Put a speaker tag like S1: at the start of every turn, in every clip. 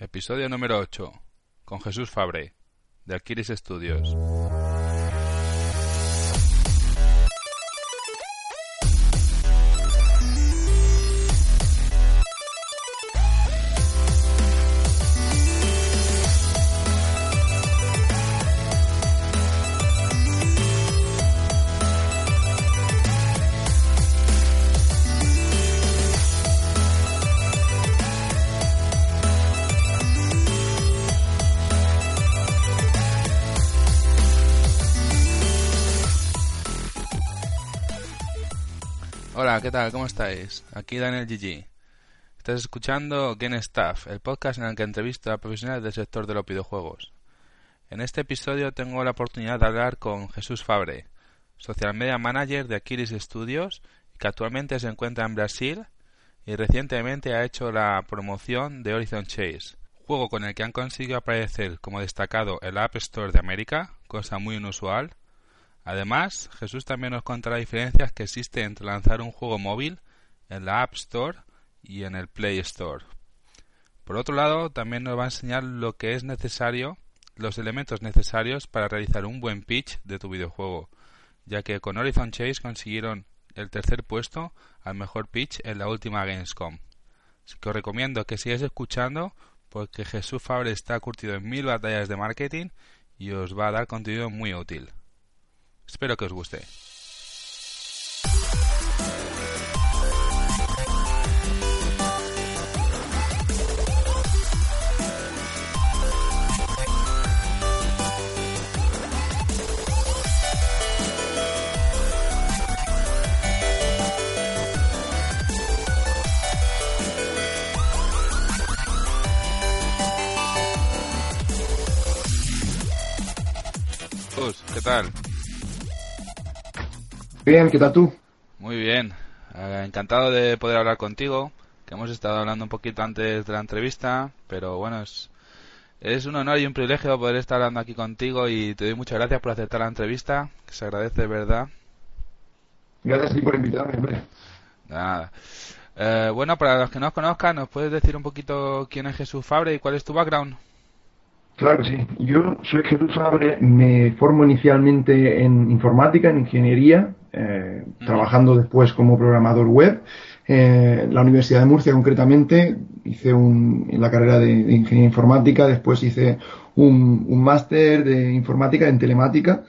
S1: Episodio número 8 con Jesús Fabre de Aquiris Studios. ¿Qué tal? ¿Cómo estáis? Aquí Daniel GG. Estás escuchando Game Staff, el podcast en el que entrevisto a profesionales del sector de los videojuegos. En este episodio tengo la oportunidad de hablar con Jesús Fabre, social media manager de Aquiris Studios, que actualmente se encuentra en Brasil y recientemente ha hecho la promoción de Horizon Chase, juego con el que han conseguido aparecer como destacado en la App Store de América, cosa muy inusual, Además, Jesús también nos cuenta las diferencias que existen entre lanzar un juego móvil en la App Store y en el Play Store. Por otro lado, también nos va a enseñar lo que es necesario, los elementos necesarios para realizar un buen pitch de tu videojuego, ya que con Horizon Chase consiguieron el tercer puesto al mejor pitch en la última Gamescom. Así que os recomiendo que sigáis escuchando porque Jesús Fabre está curtido en mil batallas de marketing y os va a dar contenido muy útil. Espero que os guste. ¿Qué tal?
S2: Bien, ¿qué tal tú?
S1: Muy bien, eh, encantado de poder hablar contigo, que hemos estado hablando un poquito antes de la entrevista, pero bueno, es, es un honor y un privilegio poder estar hablando aquí contigo y te doy muchas gracias por aceptar la entrevista, que se agradece de verdad.
S2: Gracias por invitarme, hombre.
S1: Nada. Eh, bueno, para los que no os conozcan, ¿nos puedes decir un poquito quién es Jesús Fabre y cuál es tu background?
S2: Claro que sí. Yo soy Jesús Fabre, me formo inicialmente en informática, en ingeniería, eh, trabajando después como programador web. Eh, la Universidad de Murcia concretamente hice un, en la carrera de, ingeniería informática, después hice un, máster de informática en telemática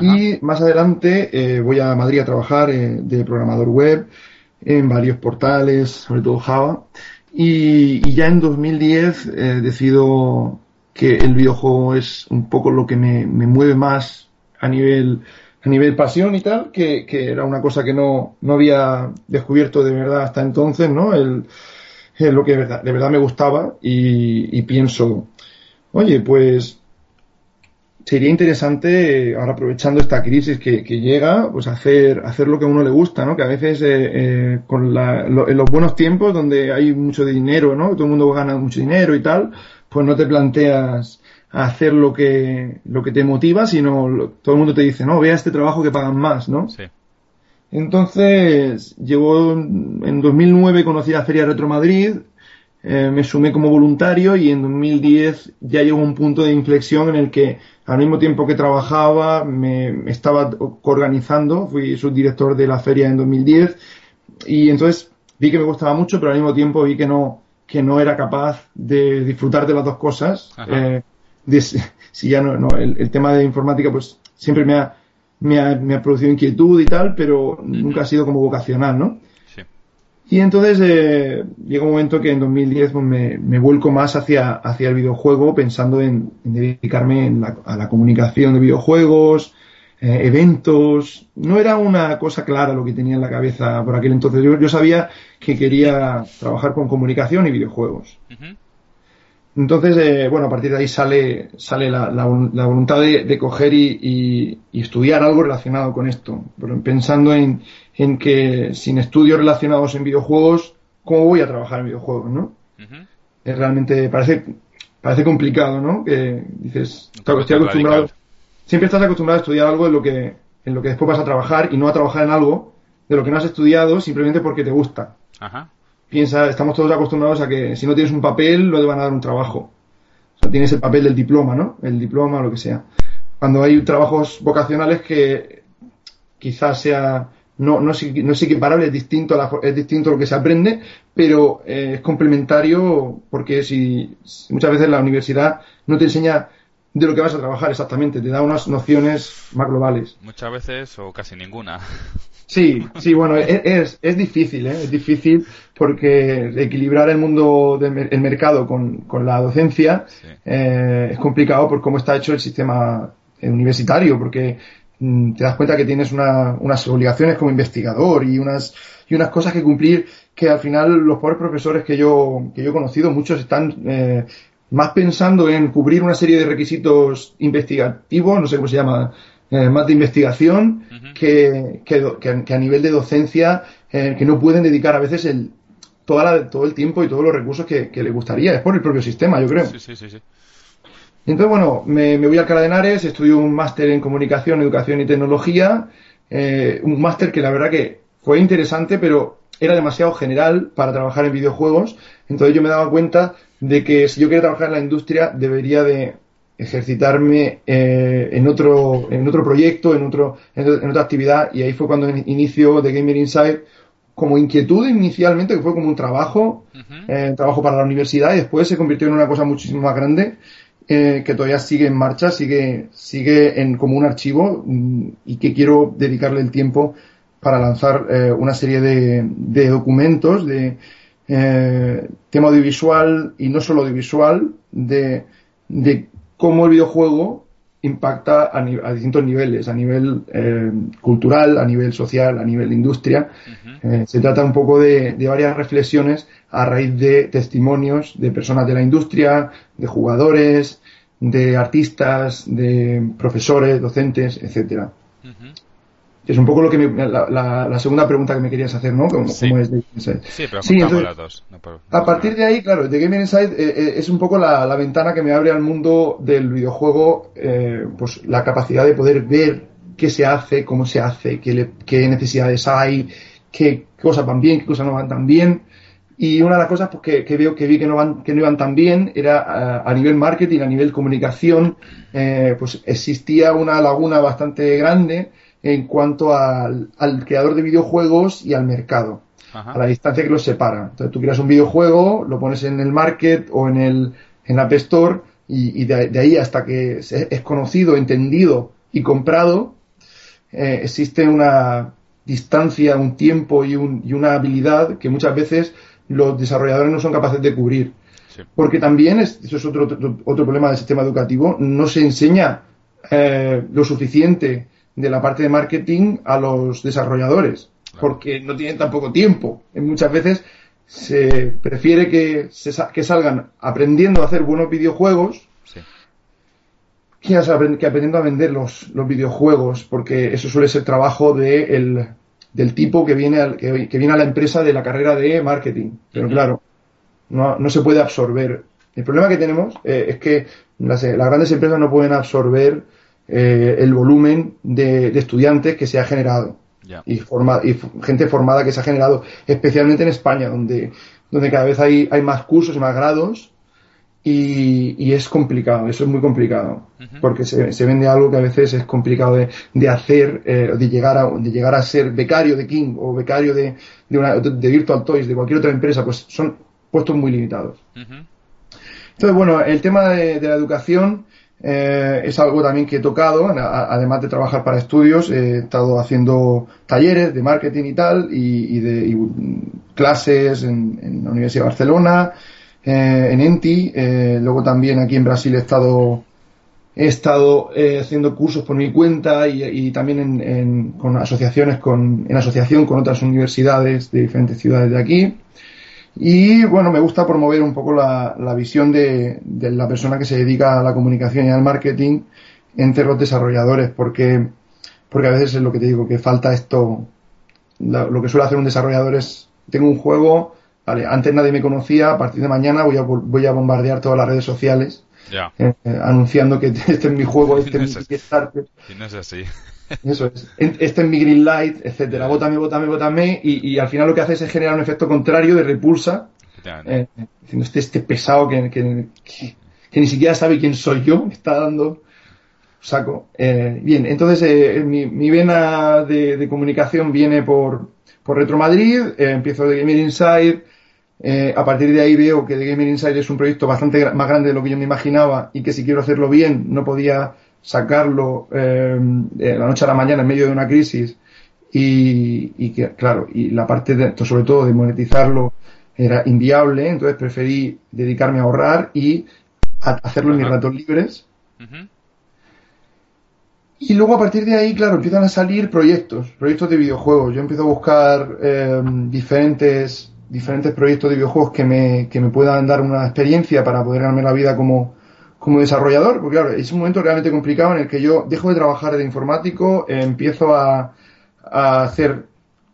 S2: y más adelante eh, voy a Madrid a trabajar de programador web en varios portales, sobre todo Java. Y, y ya en 2010 decido que el videojuego es un poco lo que me, mueve más a nivel a nivel pasión y tal, que, era una cosa que no, no había descubierto de verdad hasta entonces, ¿no? El, lo que de verdad, me gustaba y, pienso, oye, pues sería interesante, ahora aprovechando esta crisis que, llega, pues hacer, hacer lo que a uno le gusta, ¿no? Que a veces eh, eh, con en los buenos tiempos donde hay mucho dinero, ¿no? Todo el mundo gana mucho dinero y tal, pues no te planteas hacer lo que, lo que te motiva, sino todo el mundo te dice, no, vea este trabajo que pagan más, ¿no? Sí. Entonces, llegó en 2009 conocí la Feria Retro Madrid, eh, me sumé como voluntario y en 2010 ya llegó un punto de inflexión en el que al mismo tiempo que trabajaba me, estaba organizando, fui subdirector de la feria en 2010 y entonces vi que me gustaba mucho, pero al mismo tiempo vi que no, que no era capaz de disfrutar de las dos cosas. Eh, si ya no, no el, tema de informática pues siempre me ha, me ha, me ha producido inquietud y tal, pero nunca ha sido como vocacional, ¿no? Sí. Y entonces eh, llega un momento que en 2010 pues, me, me, vuelco más hacia, hacia el videojuego pensando en, dedicarme a la comunicación de videojuegos, eh, eventos. No era una cosa clara lo que tenía en la cabeza por aquel entonces. Yo, yo sabía que quería trabajar con comunicación y videojuegos. Entonces, eh, bueno, a partir de ahí sale, sale la, la, voluntad de, coger y, y, estudiar algo relacionado con esto. Pero pensando en, en, que sin estudios relacionados en videojuegos, ¿cómo voy a trabajar en videojuegos, no? Es realmente, parece, parece complicado, ¿no? Que dices, estoy acostumbrado, siempre estás acostumbrado a estudiar algo en lo que, en lo que después vas a trabajar y no a trabajar en algo de lo que no has estudiado simplemente porque te gusta. Ajá piensa, estamos todos acostumbrados a que si no tienes un papel, no te van a dar un trabajo. O sea, tienes el papel del diploma, ¿no? El diploma o lo que sea. Cuando hay trabajos vocacionales que quizás sea, no, no, es, no es es distinto, a es distinto a lo que se aprende, pero eh, es complementario porque si, muchas veces la universidad no te enseña de lo que vas a trabajar exactamente, te da unas nociones más globales.
S1: Muchas veces o casi ninguna.
S2: Sí, sí, bueno, e, es, es difícil, ¿eh? es difícil porque equilibrar el mundo del mercado con, con la docencia eh, es complicado por cómo está hecho el sistema universitario, porque mm, te das cuenta que tienes una, unas obligaciones como investigador y unas, y unas cosas que cumplir que al final los pobres profesores que yo, que yo he conocido, muchos están eh, más pensando en cubrir una serie de requisitos investigativos, no sé cómo se llama, eh, más de investigación que, que, a nivel de docencia, eh, que no pueden dedicar a veces el, toda la, todo el tiempo y todos los recursos que, que les gustaría. Es por el propio sistema, yo creo. Sí, sí, sí. sí. Entonces, bueno, me, voy al Henares, estudio un máster en comunicación, educación y tecnología, eh, un máster que la verdad que fue interesante, pero era demasiado general para trabajar en videojuegos. Entonces yo me daba cuenta de que si yo quería trabajar en la industria debería de ejercitarme eh, en otro en otro proyecto, en otro en, otra actividad. Y ahí fue cuando inicio de Gamer Inside como inquietud inicialmente que fue como un trabajo, eh, trabajo para la universidad y después se convirtió en una cosa muchísimo más grande eh, que todavía sigue en marcha, sigue sigue en como un archivo mm, y que quiero dedicarle el tiempo para lanzar una serie de, de documentos de tema audiovisual y no solo audiovisual de, de cómo el videojuego impacta a, distintos niveles, a nivel eh, cultural, a nivel social, a nivel industria. Eh, se trata un poco de, varias reflexiones a raíz de testimonios de personas de la industria, de jugadores, de artistas, de profesores, docentes, etcétera es un poco lo que la, segunda pregunta que me querías hacer, ¿no?
S1: sí. es sí, pero sí, las dos.
S2: a partir de ahí, claro, The Gaming Inside eh, eh, es un poco la, ventana que me abre al mundo del videojuego, eh, pues la capacidad de poder ver qué se hace, cómo se hace, qué, qué necesidades hay, qué cosas van bien, qué cosas no van tan bien. Y una de las cosas pues, que, veo que vi que no, van, que no iban tan bien era a, nivel marketing, a nivel comunicación, pues existía una laguna bastante grande en cuanto al, creador de videojuegos y al mercado, a la distancia que los separa. Entonces tú creas un videojuego, lo pones en el market o en el en App Store y, de, ahí hasta que es conocido, entendido y comprado, eh, existe una distancia, un tiempo y, un, y, una habilidad que muchas veces los desarrolladores no son capaces de cubrir. Porque también, es, eso es otro, otro, problema del sistema educativo, no se enseña eh, lo suficiente de la parte de marketing a los desarrolladores, porque no tienen tampoco tiempo. Muchas veces se prefiere que, se, que salgan aprendiendo a hacer buenos videojuegos que, aprendiendo a vender los, los, videojuegos, porque eso suele ser trabajo de el, del tipo que viene, al, que, viene a la empresa de la carrera de marketing. Pero claro, no, no se puede absorber. El problema que tenemos eh, es que las, las, grandes empresas no pueden absorber eh, el volumen de, estudiantes que se ha generado. Y, forma, y gente formada que se ha generado, especialmente en España, donde, donde cada vez hay, hay más cursos y más grados y, es complicado, eso es muy complicado, porque se, se, vende algo que a veces es complicado de, de hacer, eh, de, llegar a, de llegar a ser becario de King o becario de, de, una, de Virtual Toys, de cualquier otra empresa, pues son puestos muy limitados. Entonces, bueno, el tema de, la educación eh, es algo también que he tocado, además de trabajar para estudios, he estado haciendo talleres de marketing y tal, y, de clases en, la Universidad de Barcelona, eh, en ENTI, eh, luego también aquí en Brasil he estado he estado haciendo cursos por mi cuenta y, también en, con asociaciones con, en asociación con otras universidades de diferentes ciudades de aquí. Y bueno, me gusta promover un poco la, la visión de, de, la persona que se dedica a la comunicación y al marketing entre los desarrolladores, porque, porque a veces es lo que te digo, que falta esto. lo que suele hacer un desarrollador es, tengo un juego, vale, antes nadie me conocía, a partir de mañana voy a, voy a bombardear todas las redes sociales. Eh, anunciando que este es mi juego, este es mi
S1: Kickstarter. No es así.
S2: Eso es. Este es mi green light, etcétera. Vótame, vótame, vótame. Y, y al final lo que hace es generar un efecto contrario de repulsa. Eh, diciendo este, este pesado que, que, que, ni siquiera sabe quién soy yo, me está dando saco. Eh, bien, entonces eh, mi, mi, vena de, de, comunicación viene por, por Retro Madrid, eh, empiezo de Gamer Inside, eh, a partir de ahí veo que The Gamer Inside es un proyecto bastante más grande de lo que yo me imaginaba y que si quiero hacerlo bien no podía sacarlo eh, de la noche a la mañana en medio de una crisis y, y que, claro, y la parte de, sobre todo de monetizarlo era inviable, entonces preferí dedicarme a ahorrar y a hacerlo en mis ratos libres. Y luego a partir de ahí, claro, empiezan a salir proyectos, proyectos de videojuegos. Yo empiezo a buscar eh, diferentes, diferentes proyectos de videojuegos que me, que me puedan dar una experiencia para poder ganarme la vida como, como desarrollador, porque claro, es un momento realmente complicado en el que yo dejo de trabajar de informático, eh, empiezo a, a, hacer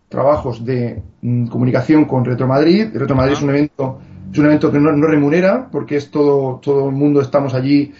S2: trabajos de mm, comunicación con Retro Madrid. Retro Madrid es un evento, es un evento que no, no, remunera, porque es todo, todo el mundo estamos allí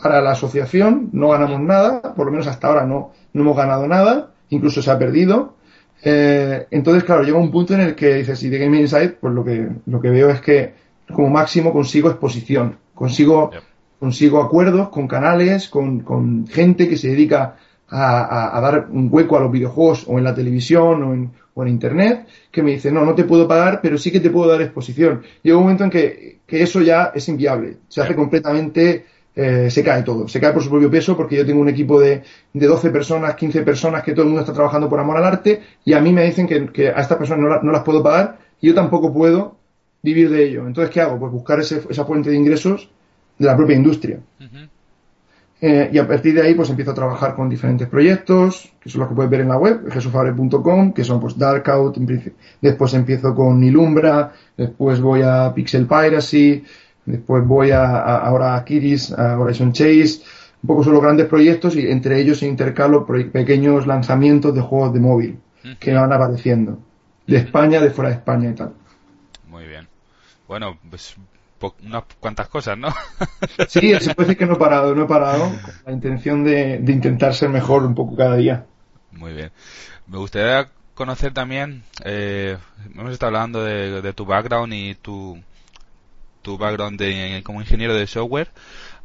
S2: para la asociación, no ganamos nada, por lo menos hasta ahora no, no hemos ganado nada, incluso se ha perdido. Eh, entonces, claro, llega un punto en el que dices, si de Game Insight, pues lo que, lo que veo es que como máximo consigo exposición, consigo, yep. Consigo acuerdos con canales, con, con gente que se dedica a, a, dar un hueco a los videojuegos o en la televisión o en, o en internet, que me dice, no, no te puedo pagar, pero sí que te puedo dar exposición. Llega un momento en que, que eso ya es inviable, se hace completamente eh, se cae todo. Se cae por su propio peso porque yo tengo un equipo de, de 12 personas, 15 personas que todo el mundo está trabajando por amor al arte y a mí me dicen que, que a estas personas no, la, no, las puedo pagar y yo tampoco puedo vivir de ello. Entonces, ¿qué hago? Pues buscar ese, esa fuente de ingresos de la propia industria. Uh -huh. eh, y a partir de ahí, pues empiezo a trabajar con diferentes proyectos, que son los que puedes ver en la web, jesufabre.com, que son pues Darkout, después empiezo con Nilumbra, después voy a Pixel Piracy, Después voy a, a, ahora a Kiris, a Horizon Chase. Un poco son los grandes proyectos y entre ellos intercalo pequeños lanzamientos de juegos de móvil que van apareciendo. De España, de fuera de España y tal.
S1: Muy bien. Bueno, pues unas cuantas cosas, ¿no?
S2: sí, se puede decir que no he parado, no he parado, con la intención de, de intentar ser mejor un poco cada día.
S1: Muy bien. Me gustaría conocer también, eh, hemos estado hablando de, de tu background y tu, tu background de, como ingeniero de software,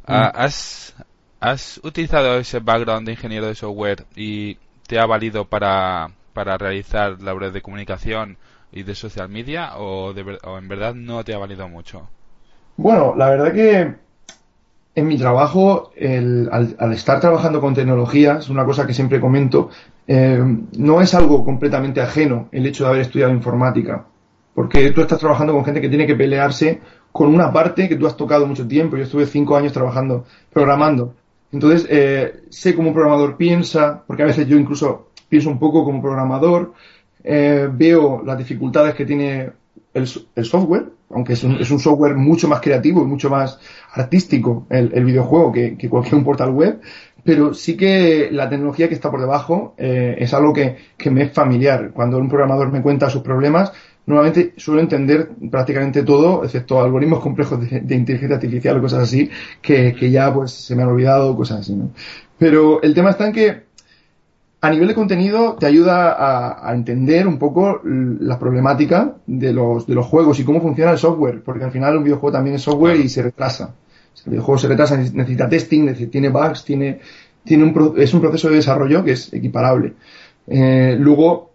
S1: mm. ¿has, ¿has utilizado ese background de ingeniero de software y te ha valido para, para realizar labores de comunicación y de social media o, de, o en verdad no te ha valido mucho?
S2: Bueno, la verdad que en mi trabajo, el, al, estar trabajando con tecnología, es una cosa que siempre comento, eh, no es algo completamente ajeno el hecho de haber estudiado informática. Porque tú estás trabajando con gente que tiene que pelearse con una parte que tú has tocado mucho tiempo. Yo estuve cinco años trabajando, programando. Entonces, eh, sé cómo un programador piensa, porque a veces yo incluso pienso un poco como programador, eh, veo las dificultades que tiene el software, aunque es un, es un, software mucho más creativo y mucho más artístico el, el videojuego que, que, cualquier portal web, pero sí que la tecnología que está por debajo eh, es algo que, que me es familiar. Cuando un programador me cuenta sus problemas, normalmente suelo entender prácticamente todo, excepto algoritmos complejos de, de inteligencia artificial o cosas así, que, que, ya pues se me han olvidado, cosas así, ¿no? Pero el tema está en que a nivel de contenido te ayuda a, a entender un poco la problemática de los, de los juegos y cómo funciona el software, porque al final un videojuego también es software y se retrasa. El videojuego se retrasa, necesita testing, tiene bugs, tiene, tiene un, es un proceso de desarrollo que es equiparable. Eh, luego,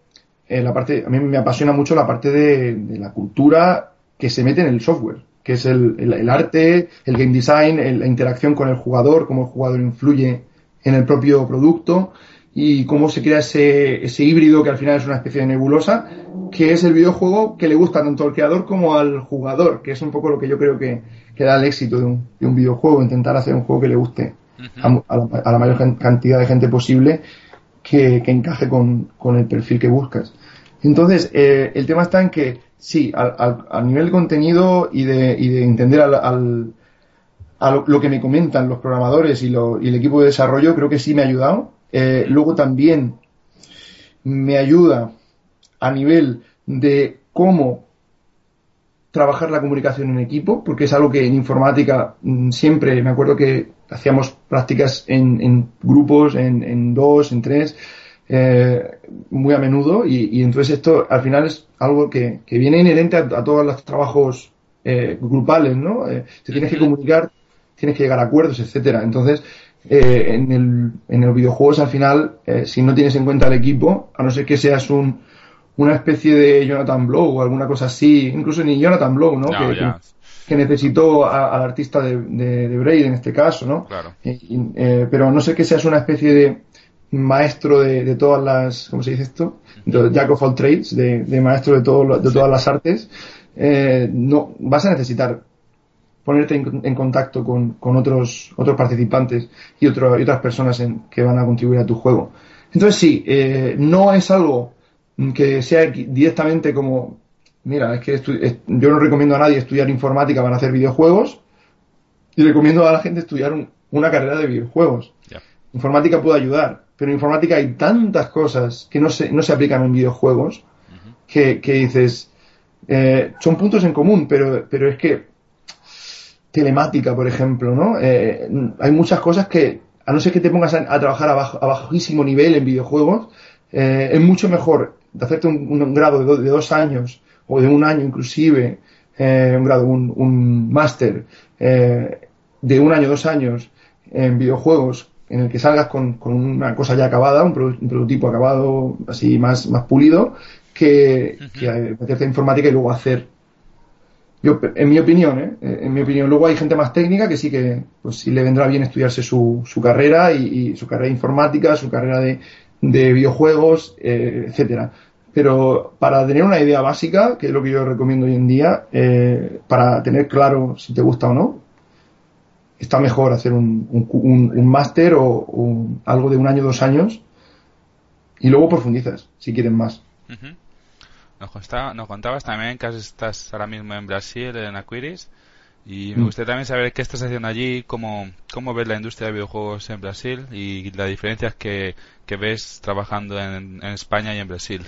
S2: eh, la parte, a mí me apasiona mucho la parte de, de, la cultura que se mete en el software, que es el, el, el arte, el game design, el, la interacción con el jugador, cómo el jugador influye en el propio producto y cómo se crea ese, ese híbrido que al final es una especie de nebulosa, que es el videojuego que le gusta tanto al creador como al jugador, que es un poco lo que yo creo que, que da el éxito de un, de un videojuego, intentar hacer un juego que le guste a, a, la, a, la, mayor cantidad de gente posible que, que encaje con, con, el perfil que buscas. Entonces, eh, el tema está en que, sí, a nivel de contenido y de, y de entender al, a lo, que me comentan los programadores y, el equipo de desarrollo, creo que sí me ha ayudado. Eh, luego también me ayuda a nivel de cómo trabajar la comunicación en equipo, porque es algo que en informática mm, siempre, me acuerdo que hacíamos prácticas en, grupos, en, dos, en tres, eh, muy a menudo, y, entonces esto al final es algo que, viene inherente a, todos los trabajos eh, grupales, ¿no? Eh, te tienes que comunicar, tienes que llegar a acuerdos, etcétera. Entonces, en, el, en los videojuegos al final, si no tienes en cuenta el equipo, a no ser que seas un una especie de Jonathan Blow o alguna cosa así, incluso ni Jonathan Blow, ¿no? que, necesitó al artista de, de, Braid en este caso, ¿no?
S1: Claro.
S2: Eh, pero no sé que seas una especie de maestro de, todas las, ¿cómo se dice esto? De Jack of all trades, de, maestro de, todo, de todas las artes, eh, no, vas a necesitar ponerte en, contacto con, con, otros, otros participantes y, otro, y otras personas en, que van a contribuir a tu juego. Entonces sí, eh, no es algo que sea directamente como, mira, es que yo no recomiendo a nadie estudiar informática para hacer videojuegos y recomiendo a la gente estudiar una carrera de videojuegos. Informática puede ayudar, pero en informática hay tantas cosas que no se, no se aplican en videojuegos que, dices, eh, son puntos en común, pero, pero es que telemática, por ejemplo, ¿no? Eh, hay muchas cosas que, a no ser que te pongas a, trabajar a, a, bajísimo nivel en videojuegos, eh, es mucho mejor de hacerte un, grado de, dos años o de un año inclusive, eh, un grado, un, un máster eh, de un año, dos años en videojuegos en el que salgas con, una cosa ya acabada, un, prototipo acabado así más, más pulido, que, meterte en informática y luego hacer yo, en mi opinión, ¿eh? en mi opinión, luego hay gente más técnica que sí que, pues sí le vendrá bien estudiarse su, su carrera y, su carrera de informática, su carrera de, de videojuegos, eh, etcétera. Pero para tener una idea básica, que es lo que yo recomiendo hoy en día, eh, para tener claro si te gusta o no, está mejor hacer un, un, máster o, algo de un año, dos años, y luego profundizas, si quieren más.
S1: Nos, nos, contabas también que estás ahora mismo en Brasil, en Aquiris, y me mm. gustaría también saber qué estás haciendo allí, cómo, cómo ves la industria de videojuegos en Brasil y las diferencias que, que ves trabajando en, España y en Brasil.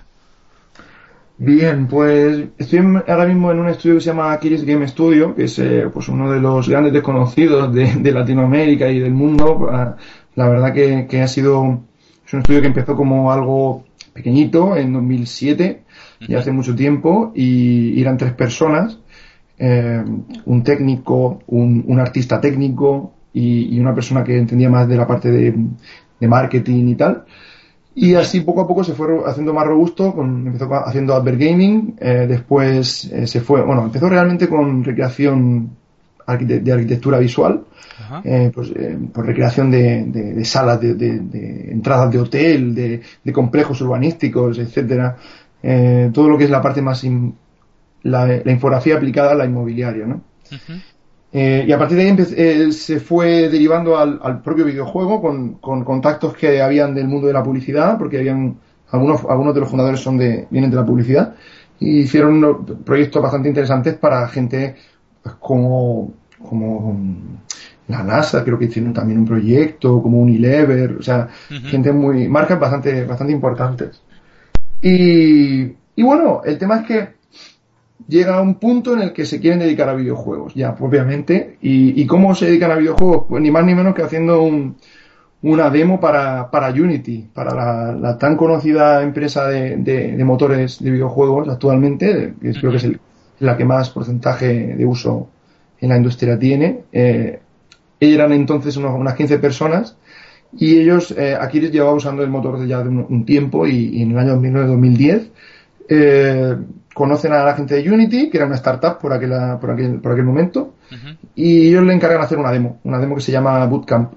S2: Bien, pues estoy ahora mismo en un estudio que se llama Kiris Game Studio, que es eh, pues uno de los grandes desconocidos de, Latinoamérica y del mundo. Ah, la verdad que, que, ha sido, es un estudio que empezó como algo pequeñito en 2007, ya hace mucho tiempo, y eran tres personas eh, un técnico, un, artista técnico y, una persona que entendía más de la parte de, marketing y tal. Y así poco a poco se fue haciendo más robusto, con, empezó haciendo Advert Gaming, eh, después eh, se fue, bueno, empezó realmente con recreación de arquitectura visual, pues, por recreación de, salas, de, entradas de hotel, de, complejos urbanísticos, etcétera, todo lo que es la parte más la, infografía aplicada a la inmobiliaria, ¿no? Eh, y a partir de ahí eh, se fue derivando al, propio videojuego con, contactos que habían del mundo de la publicidad, porque habían algunos, algunos de los fundadores son de, vienen de la publicidad, y hicieron unos proyectos bastante interesantes para gente pues, como, como la NASA, creo que hicieron también un proyecto, como Unilever, o sea, gente muy, marcas bastante, bastante importantes. Y, y bueno, el tema es que llega a un punto en el que se quieren dedicar a videojuegos, ya propiamente. ¿Y, cómo se dedican a videojuegos? Pues ni más ni menos que haciendo una demo para, para Unity, para la, tan conocida empresa de, motores de videojuegos actualmente, que creo que es la que más porcentaje de uso en la industria tiene. Eh, eran entonces unas 15 personas y ellos, eh, les llevaba usando el motor de ya de un, tiempo y, en el año 2009-2010 eh, conocen a la gente de Unity, que era una startup por aquel, por aquel, por aquel momento, y ellos le encargan hacer una demo, una demo que se llama Bootcamp.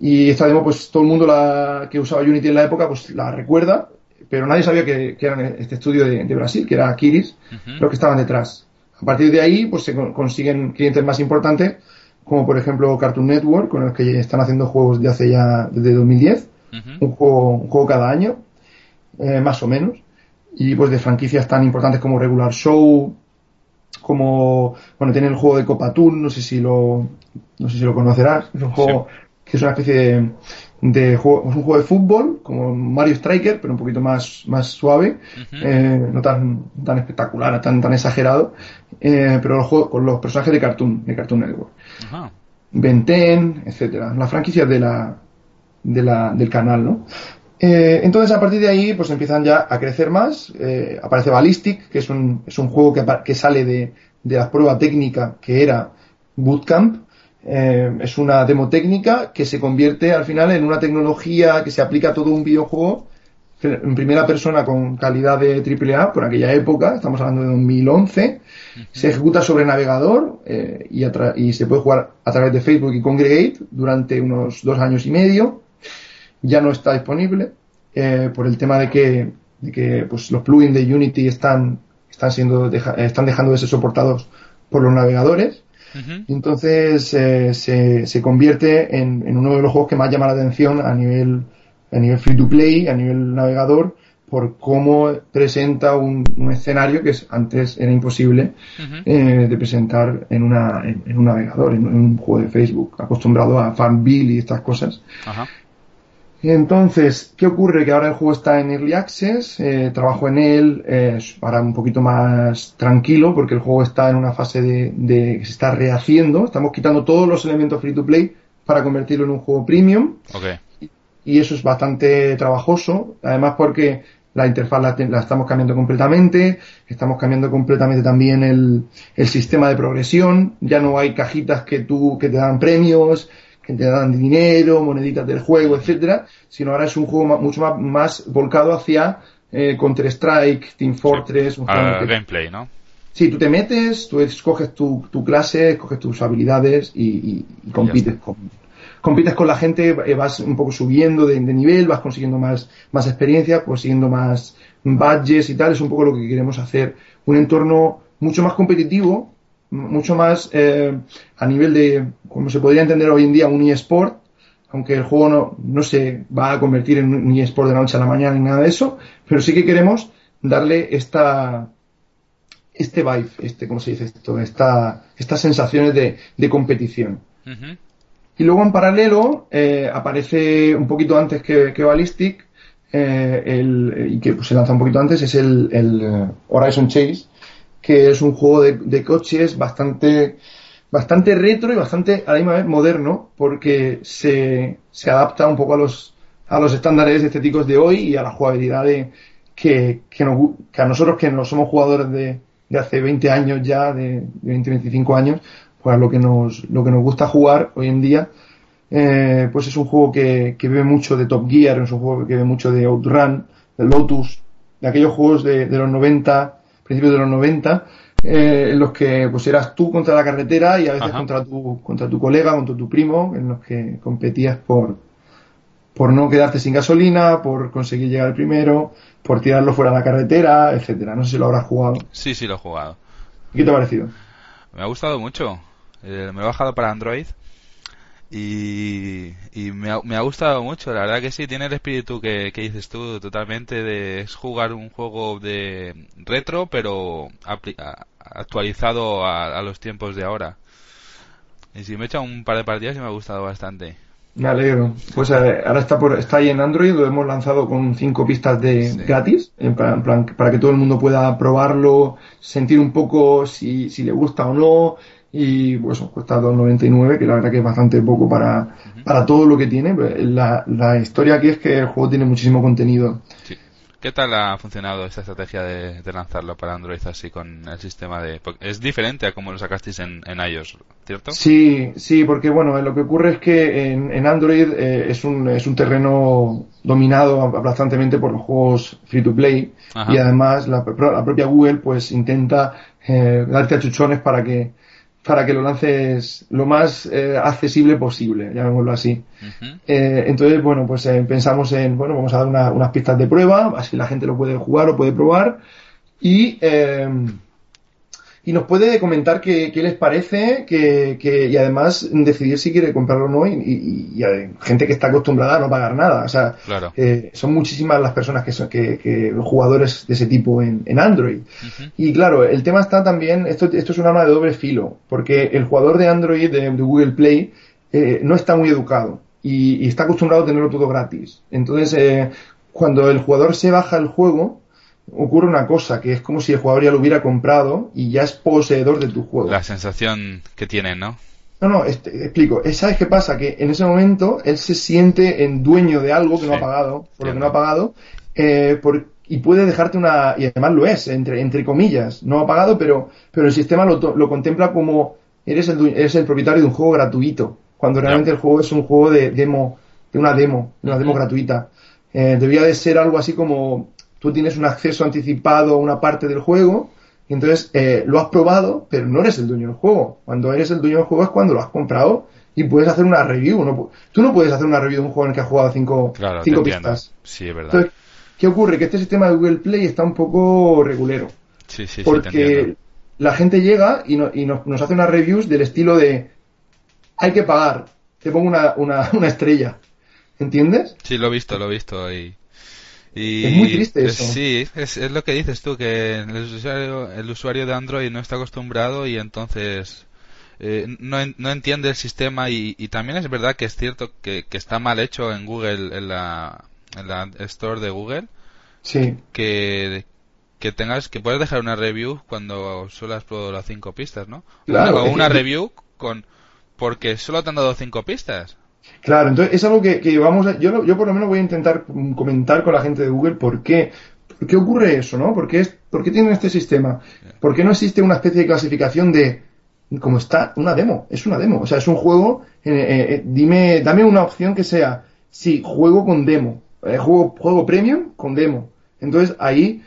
S2: Y esta demo, pues todo el mundo la, que usaba Unity en la época, pues la recuerda, pero nadie sabía que, era este estudio de, Brasil, que era Kiris, lo que estaban detrás. A partir de ahí, pues se consiguen clientes más importantes, como por ejemplo Cartoon Network, con los que están haciendo juegos de hace ya, desde 2010, un, juego, un juego cada año, eh, más o menos. y pues de franquicias tan importantes como Regular Show, como, bueno, tiene el juego de Copatún, no sé si lo, no sé si lo conocerás, es un juego que es una especie de, de juego, es un juego de fútbol, como Mario Striker, pero un poquito más, más suave, eh, no tan, tan espectacular, tan, tan exagerado, eh, pero juego con los personajes de Cartoon, de Cartoon Network. Ajá. Ben etcétera, las franquicias de la, de la, del canal, ¿no? Eh, entonces, a partir de ahí, pues empiezan ya a crecer más. Aparece Ballistic, que es un, es un juego que, que sale de, de, la prueba técnica que era Bootcamp. Eh, es una demo técnica que se convierte al final en una tecnología que se aplica a todo un videojuego en primera persona con calidad de AAA por aquella época, estamos hablando de 2011. Se ejecuta sobre navegador y, y se puede jugar a través de Facebook y Congregate durante unos dos años y medio ya no está disponible eh, por el tema de que, de que pues, los plugins de Unity están, están, siendo están dejando de ser soportados por los navegadores. Entonces eh, se, se, convierte en, en, uno de los juegos que más llama la atención a nivel, a nivel free to play, a nivel navegador, por cómo presenta un, un escenario que antes era imposible eh, de presentar en, una, en, un navegador, en, un juego de Facebook, acostumbrado a Farmville y estas cosas. Entonces, ¿qué ocurre? Que ahora el juego está en Early Access, eh, trabajo en él eh, para un poquito más tranquilo, porque el juego está en una fase de, de, se está rehaciendo, estamos quitando todos los elementos free to play para convertirlo en un juego premium.
S1: Okay.
S2: Y, eso es bastante trabajoso, además porque la interfaz la, la, estamos cambiando completamente, estamos cambiando completamente también el, el sistema de progresión, ya no hay cajitas que tú, que te dan premios, que te dan dinero, moneditas del juego, etcétera, sino ahora es un juego mucho más, más volcado hacia eh, Counter-Strike, Team Fortress, un
S1: juego gameplay, ¿no?
S2: Sí, tú te metes, tú escoges tu, tu clase, escoges tus habilidades y, y, compites con, compites con la gente, eh, vas un poco subiendo de, de, nivel, vas consiguiendo más, más experiencia, consiguiendo más badges y tal, es un poco lo que queremos hacer, un entorno mucho más competitivo, mucho más eh, a nivel de, como se podría entender hoy en día, un eSport, aunque el juego no, no se va a convertir en un eSport de la noche a la mañana ni nada de eso, pero sí que queremos darle esta, este vibe, este, ¿cómo se dice esto? Esta, estas sensaciones de, de competición. Y luego en paralelo eh, aparece un poquito antes que, que Ballistic, eh, el, y que pues, se lanza un poquito antes, es el, el eh, Horizon Chase, que es un juego de, coches bastante, bastante retro y bastante a la misma vez moderno, porque se, se adapta un poco a los, a los estándares estéticos de hoy y a la jugabilidad de, que, que, a nosotros que no somos jugadores de, de hace 20 años ya, de, 20, 25 años, pues lo que nos, lo que nos gusta jugar hoy en día, eh, pues es un juego que, que bebe mucho de Top Gear, es un juego que bebe mucho de Outrun, de Lotus, de aquellos juegos de los 90 principios de los 90, eh, en los que pues eras tú contra la carretera y a veces contra tu, contra tu colega, contra tu primo, en los que competías por, por no quedarte sin gasolina, por conseguir llegar primero, por tirarlo fuera de la carretera, etcétera. No sé si lo habrás jugado.
S1: Sí, sí, lo he jugado.
S2: ¿Qué te ha parecido?
S1: Me ha gustado mucho. Eh, me he bajado para Android y, me, ha, me, ha, gustado mucho, la verdad que sí, tiene el espíritu que, dices tú totalmente de jugar un juego de retro pero actualizado a, los tiempos de ahora. Y si me he echado un par de partidas y me ha gustado bastante.
S2: Me alegro. Pues eh, ahora está por, está ahí en Android, lo hemos lanzado con cinco pistas de gratis, en plan, para que todo el mundo pueda probarlo, sentir un poco si, si le gusta o no, y pues cuesta 2.99 que la verdad que es bastante poco para, para todo lo que tiene. La, la historia aquí es que el juego tiene muchísimo contenido.
S1: ¿Qué tal ha funcionado esta estrategia de, lanzarlo para Android así con el sistema de... Es diferente a como lo sacasteis en, en iOS, ¿cierto?
S2: Sí, sí, porque bueno, lo que ocurre es que en, en Android eh, es, un, es un terreno dominado aplastantemente por los juegos free to play. Y además la, la, propia Google pues intenta eh, darte achuchones para que para que lo lances lo más eh, accesible posible, llamémoslo así. eh, entonces, bueno, pues eh, pensamos en, bueno, vamos a dar una, unas pistas de prueba, así la gente lo puede jugar o puede probar. Y, eh, y nos puede comentar qué, qué les parece que, que, y además decidir si quiere comprarlo o no y, y, y hay gente que está acostumbrada a no pagar nada. O sea,
S1: Claro.
S2: eh, son muchísimas las personas que son que, que jugadores de ese tipo en, en Android. Y claro, el tema está también, esto, esto es un arma de doble filo, porque el jugador de Android, de, de Google Play, eh, no está muy educado y, y está acostumbrado a tenerlo todo gratis. Entonces, eh, cuando el jugador se baja el juego, ocurre una cosa, que es como si el jugador ya lo hubiera comprado y ya es poseedor de tu juego.
S1: La sensación que tienen, ¿no?
S2: No, no, este, te explico. ¿Sabes qué pasa? Que en ese momento él se siente en dueño de algo que no ha pagado, por lo que no ha pagado, eh, por- y puede dejarte una, y además lo es, entre, entre comillas, no ha pagado, pero, pero el sistema lo, lo contempla como eres el, eres el propietario de un juego gratuito, cuando realmente el juego es un juego de demo, de una demo, de una demo gratuita. Eh, debía de ser algo así como tú tienes un acceso anticipado a una parte del juego, y entonces eh, lo has probado, pero no eres el dueño del juego. Cuando eres el dueño del juego es cuando lo has comprado y puedes hacer una review. No, tú no puedes hacer una review de un juego en el que has jugado cinco,
S1: Claro,
S2: cinco pistas.
S1: Sí, es verdad.
S2: Entonces, ¿qué ocurre? Que este sistema de Google Play está un poco regulero.
S1: Sí, sí,
S2: porque la gente llega y, no- y nos, nos hace unas reviews del estilo de hay que pagar, te pongo una, una, una estrella. ¿Entiendes?
S1: Sí, lo he visto, lo he visto y... y-
S2: Es muy triste
S1: es-
S2: eso.
S1: Sí, es, es lo que dices tú, que el usuario, el usuario de Android no está acostumbrado y entonces eh, no, no entiende el sistema y, y también es verdad que es cierto que, que está mal hecho en Google, en la, en la Store de Google,
S2: Sí.
S1: que, que tengas, que puedes dejar una review cuando solo has probado las cinco pistas, ¿no?
S2: Claro,
S1: o una
S2: que-
S1: review con, porque solo te han dado cinco pistas.
S2: Claro, entonces es algo que, que vamos a, yo, yo por lo menos voy a intentar comentar con la gente de Google por qué, ocurre eso, ¿no? ¿Por qué, es, tienen este sistema? ¿Por qué no existe una especie de clasificación de, como está, una demo? Es una demo, o sea, es un juego, eh, eh, eh, dime, dame una opción que sea, sí, juego con demo, eh, juego, juego premium con demo. Entonces ahí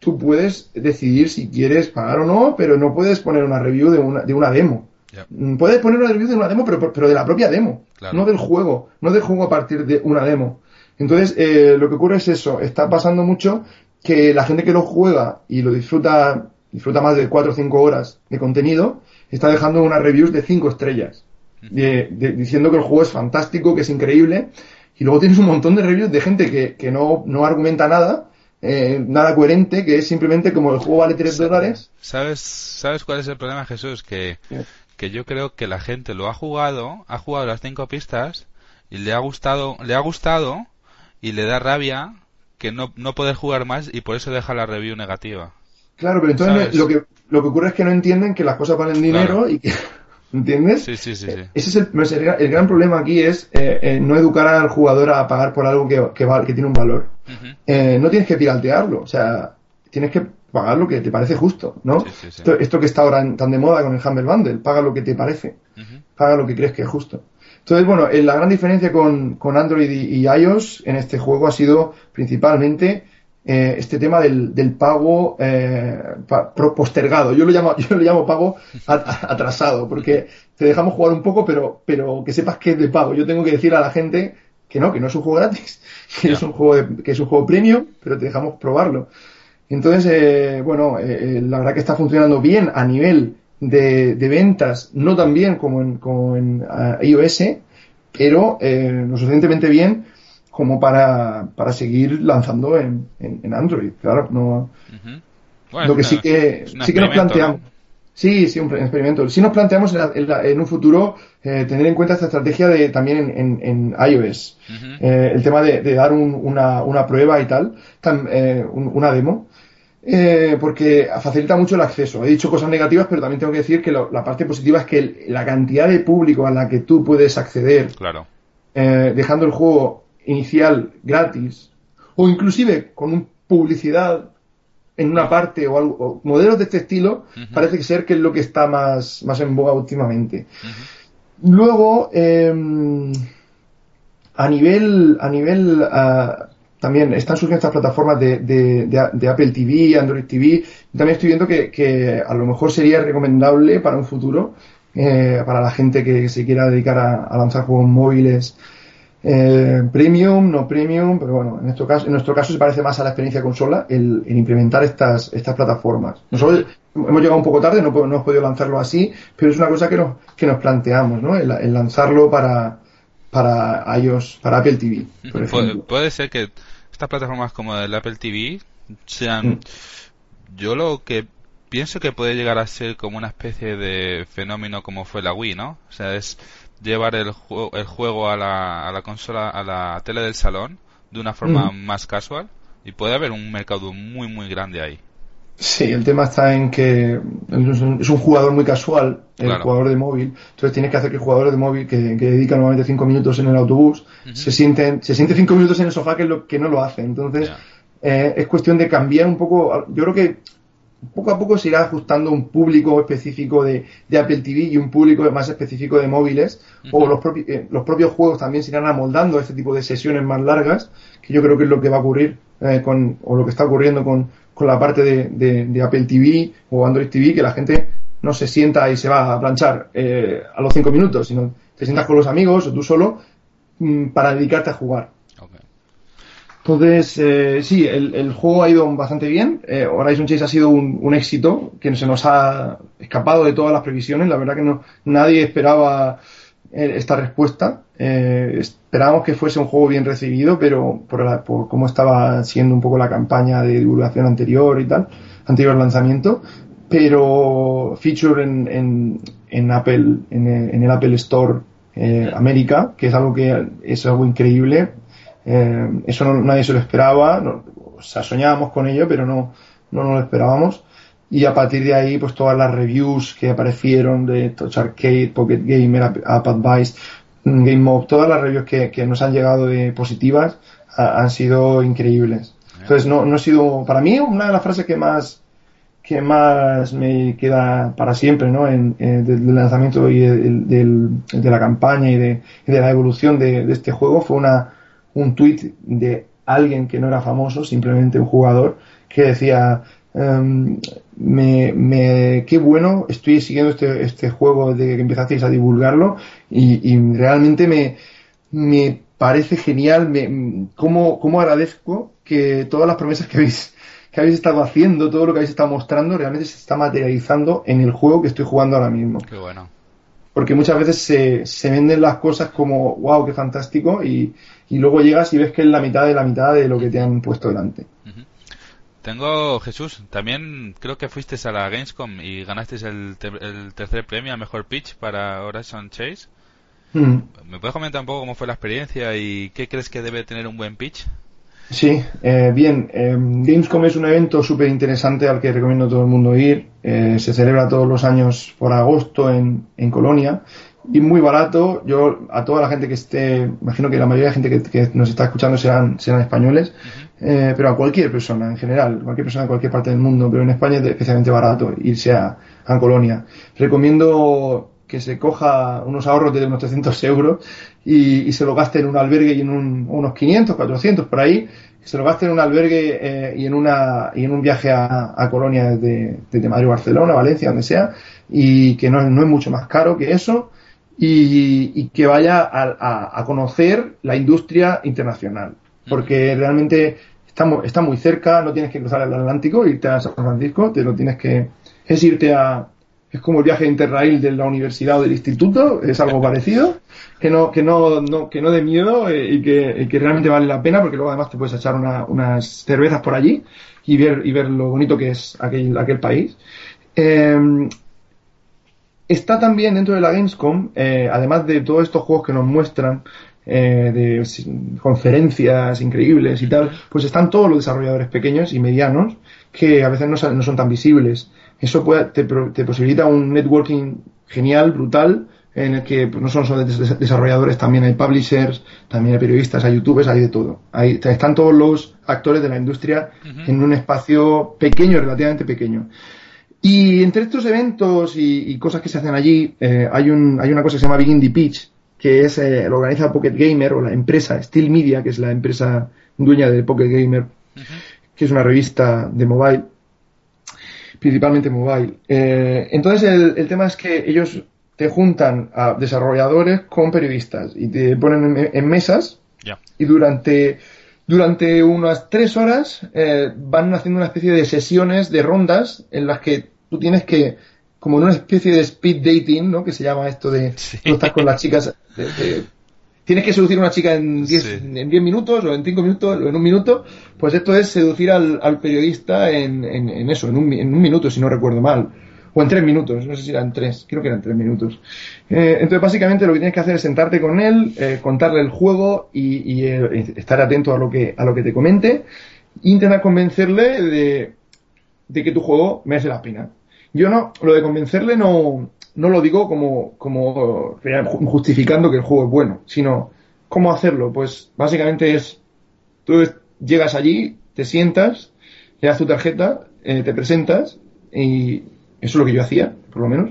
S2: tú puedes decidir si quieres pagar o no, pero no puedes poner una review de una, de una demo. Mm, Puedes poner una review de una demo, pero, pero de la propia demo,
S1: Claro.
S2: no del juego, no del juego a partir de una demo. Entonces, eh, lo que ocurre es eso, está pasando mucho que la gente que lo juega y lo disfruta, disfruta más de 4 o 5 horas de contenido, está dejando unas reviews de 5 estrellas, de- de- diciendo que el juego es fantástico, que es increíble, y luego tienes un montón de reviews de gente que, que no, no argumenta nada, eh, nada coherente, que es simplemente como el juego vale 3 dólares.
S1: ¿Sabes, ¿Sabes cuál es el problema, Jesús? Que. Que yo creo que la gente lo ha jugado, ha jugado las cinco pistas y le ha gustado, le ha gustado y le da rabia que no, no poder jugar más y por eso deja la review negativa.
S2: Claro, pero entonces
S1: ¿Sabes?
S2: lo que, lo que ocurre es que no entienden que las cosas valen dinero
S1: Claro.
S2: y que, ¿entiendes?
S1: Sí, sí, sí, sí.
S2: Ese es el, el, gran- problema aquí es eh, eh, no educar al jugador a pagar por algo que, que, tiene un valor. Eh, no tienes que piratearlo, o sea, tienes que pagar lo que te parece justo, ¿no?
S1: Sí, sí, sí.
S2: Esto, esto que está ahora en- tan de moda con el Humble Bundle, paga lo que te parece, paga lo que crees que es justo. Entonces, bueno, eh, la gran diferencia con, con Android y, y iOS en este juego ha sido principalmente eh, este tema del, del pago eh, pa- postergado. Yo lo llamo, yo lo llamo pago atrasado, porque te dejamos jugar un poco, pero, pero que sepas que es de pago. Yo tengo que decir a la gente que no, que no es un juego gratis, que es un juego de- que es un juego premium, pero te dejamos probarlo. Entonces, eh, bueno, eh, eh, la verdad que está funcionando bien a nivel de, de ventas, no tan bien como en, como en ah, iOS, pero eh, lo suficientemente bien como para, para seguir lanzando en, en, en Android. Claro, no.
S1: Bueno,
S2: lo que sí que, sí que nos planteamos.
S1: ¿no?
S2: Sí, sí, un experimento. Sí nos planteamos en, la- en la- en un futuro eh, tener en cuenta esta estrategia de también en, en, en iOS. Eh, el tema de, de dar un- una, una prueba y tal, tam- eh, un- una demo, eh, porque facilita mucho el acceso. He dicho cosas negativas, pero también tengo que decir que lo- la parte positiva es que el- la cantidad de público a la que tú puedes acceder
S1: Claro.
S2: eh, dejando el juego inicial gratis o inclusive con un publicidad en una parte o algo, o modelos de este estilo,
S1: Ujú.
S2: parece ser que es lo que está más, más en boga últimamente. Luego, eh, a nivel, a nivel ah, también están surgiendo estas plataformas de, de, de- de Apple TV, Android TV. También estoy viendo que, a lo mejor sería recomendable para un futuro, eh, para la gente que se quiera dedicar a, lanzar juegos móviles eh, premium, no premium, pero bueno, en nuestro caso, en nuestro caso se parece más a la experiencia consola el, implementar estas, estas plataformas. Nosotros hemos llegado un poco tarde, no, no hemos podido lanzarlo así, pero es una cosa que nos, que nos planteamos, ¿no? El, lanzarlo para, para iOS, para Apple TV.
S1: puede ser que estas plataformas como el Apple TV sean. Mm. Yo lo que pienso que puede llegar a ser como una especie de fenómeno como fue la Wii, ¿no? O sea, es llevar el, juego, el juego a la, a la consola, a la tele del salón de una forma mm. más casual y puede haber un mercado muy, muy grande ahí.
S2: Sí, el tema está en que es un jugador muy casual, el jugador de móvil. Entonces tienes que hacer que el jugador de móvil, que, dedica normalmente cinco minutos en el autobús, se, siente, se siente cinco minutos en el sofá que, lo, que no lo hace. Entonces eh, es cuestión de cambiar un poco. Yo creo que poco a poco se irá ajustando un público específico de, Apple TV y un público más específico de móviles. O los, eh, los propios juegos también se irán amoldando a este tipo de sesiones más largas, que yo creo que es lo que va a ocurrir eh, con, o lo que está ocurriendo con con la parte de, Apple TV o Android TV, que la gente no se sienta y se va a planchar eh, a los cinco minutos, sino te sientas con los amigos o tú solo mm, para dedicarte a jugar. Entonces, eh, sí, el, juego ha ido bastante bien. Eh, Horizon Chase ha sido un, éxito que se nos ha escapado de todas las previsiones. La verdad que no nadie esperaba eh, esta respuesta. Eh, esperábamos que fuese un juego bien recibido, pero por, por, cómo estaba siendo un poco la campaña de divulgación anterior y tal, anterior lanzamiento, pero feature en, en, Apple, en el, Apple Store eh, América, que es algo que es algo increíble. Eh, eso nadie se lo esperaba, o sea, soñábamos con ello, pero no, no nos lo esperábamos. Y a partir de ahí, pues todas las reviews que aparecieron de Touch Arcade, Pocket Gamer, App Advice, Game Mob, todas las reviews que, nos han llegado de positivas han sido increíbles. Entonces, no, no ha sido, para mí, una de las frases que más, que más me queda para siempre, ¿no? En, del, lanzamiento y de la campaña y de, la evolución de, este juego fue una, un tweet de alguien que no era famoso, simplemente un jugador, que decía, em, me, me, qué bueno, estoy siguiendo este, este juego desde que empezasteis a divulgarlo y, y realmente me, me parece genial, me, cómo, cómo agradezco que todas las promesas que habéis, que habéis estado haciendo, todo lo que habéis estado mostrando, realmente se está materializando en el juego que estoy jugando ahora mismo.
S1: Qué bueno.
S2: Porque muchas veces se, se venden las cosas como, wow, qué fantástico, y, y luego llegas y ves que es la mitad de la mitad de lo que te han puesto delante.
S1: Tengo, Jesús, también creo que fuiste a la Gamescom y ganaste el, el tercer premio a Mejor Pitch para Horizon Chase. Mm. ¿Me puedes comentar un poco cómo fue la experiencia y qué crees que debe tener un buen pitch?
S2: Sí, eh, bien. Em, Gamescom es un evento súper interesante al que recomiendo a todo el mundo ir. Eh, se celebra todos los años por agosto en, en Colonia y muy barato. Yo, a toda la gente que esté, imagino que la mayoría de gente que, nos está escuchando serán, serán españoles, eh, pero a cualquier persona en general, cualquier persona de cualquier parte del mundo, pero en España es especialmente barato irse a, a Colonia. Recomiendo que se coja unos ahorros de unos 300 euros y, se lo gaste en un albergue y en un, unos 500, 400 por ahí, que se lo gaste en un albergue eh, y en una y en un viaje a, a Colonia desde, desde Madrid, Barcelona, Valencia, donde sea, y que no, no es mucho más caro que eso y, que vaya a, a, conocer la industria internacional. Porque realmente está, está muy cerca, no tienes que cruzar el Atlántico, irte a San Francisco, te lo tienes que. Es irte a. Es como el viaje interrail de la universidad o del instituto, es algo parecido, que no, que no, no que no dé miedo eh, y, que, que, realmente vale la pena, porque luego además te puedes echar unas cervezas por allí y ver, y ver lo bonito que es aquel, aquel país. Eh, Está también dentro de la Gamescom, eh, además de todos estos juegos que nos muestran, eh, de conferencias increíbles y tal, pues están todos los desarrolladores pequeños y medianos que a veces no, son tan visibles. Eso te, posibilita un networking genial, brutal, en el que pues, no solo son desarrolladores, también hay publishers, también hay periodistas, hay youtubers, hay de todo. Ahí están todos los actores de la industria en un espacio pequeño, relativamente pequeño. Y entre estos eventos y, cosas que se hacen allí, eh, hay, un, hay una cosa que se llama Big Indie Pitch, que es, eh, lo organiza Pocket Gamer o la empresa Steel Media, que es la empresa dueña de Pocket Gamer, que es una revista de mobile, principalmente mobile. Eh, entonces el, el, tema es que ellos te juntan a desarrolladores con periodistas y te ponen en, mesas Y durante, durante unas tres horas eh, van haciendo una especie de sesiones, de rondas, en las que tú tienes que, como en una especie de speed dating, ¿no? Que se llama esto de, tú estás con las chicas, tienes que seducir a una chica en 10 en diez minutos o en 5 minutos o en un minuto, pues esto es seducir al, al periodista en, en, en, eso, en un, en un minuto, si no recuerdo mal. O en tres minutos, no sé si eran tres, creo que eran tres minutos. Eh, entonces, básicamente lo que tienes que hacer es sentarte con él, eh, contarle el juego y, y eh, estar atento a lo que, a lo que te comente e intentar convencerle de, de que tu juego merece la pena. Yo no, lo de convencerle no, no lo digo como, como justificando que el juego es bueno, sino cómo hacerlo. Pues básicamente es, tú llegas allí, te sientas, le das tu tarjeta, eh, te presentas y eso es lo que yo hacía, por lo menos.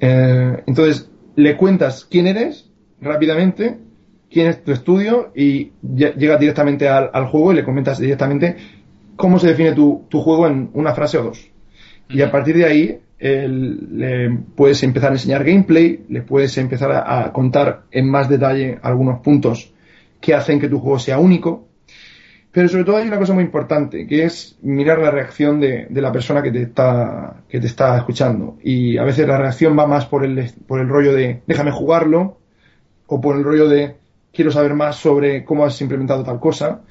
S2: Eh, entonces, le cuentas quién eres rápidamente, quién es tu estudio y llegas directamente al, al, juego y le comentas directamente cómo se define tu, tu juego en una frase o dos. Y a partir de ahí le puedes empezar a enseñar gameplay, le puedes empezar a, contar en más detalle algunos puntos que hacen que tu juego sea único. Pero sobre todo hay una cosa muy importante, que es mirar la reacción de, la persona que te, está, que te está escuchando. Y a veces la reacción va más por el, por el rollo de déjame jugarlo, o por el rollo de quiero saber más sobre cómo has implementado tal cosa.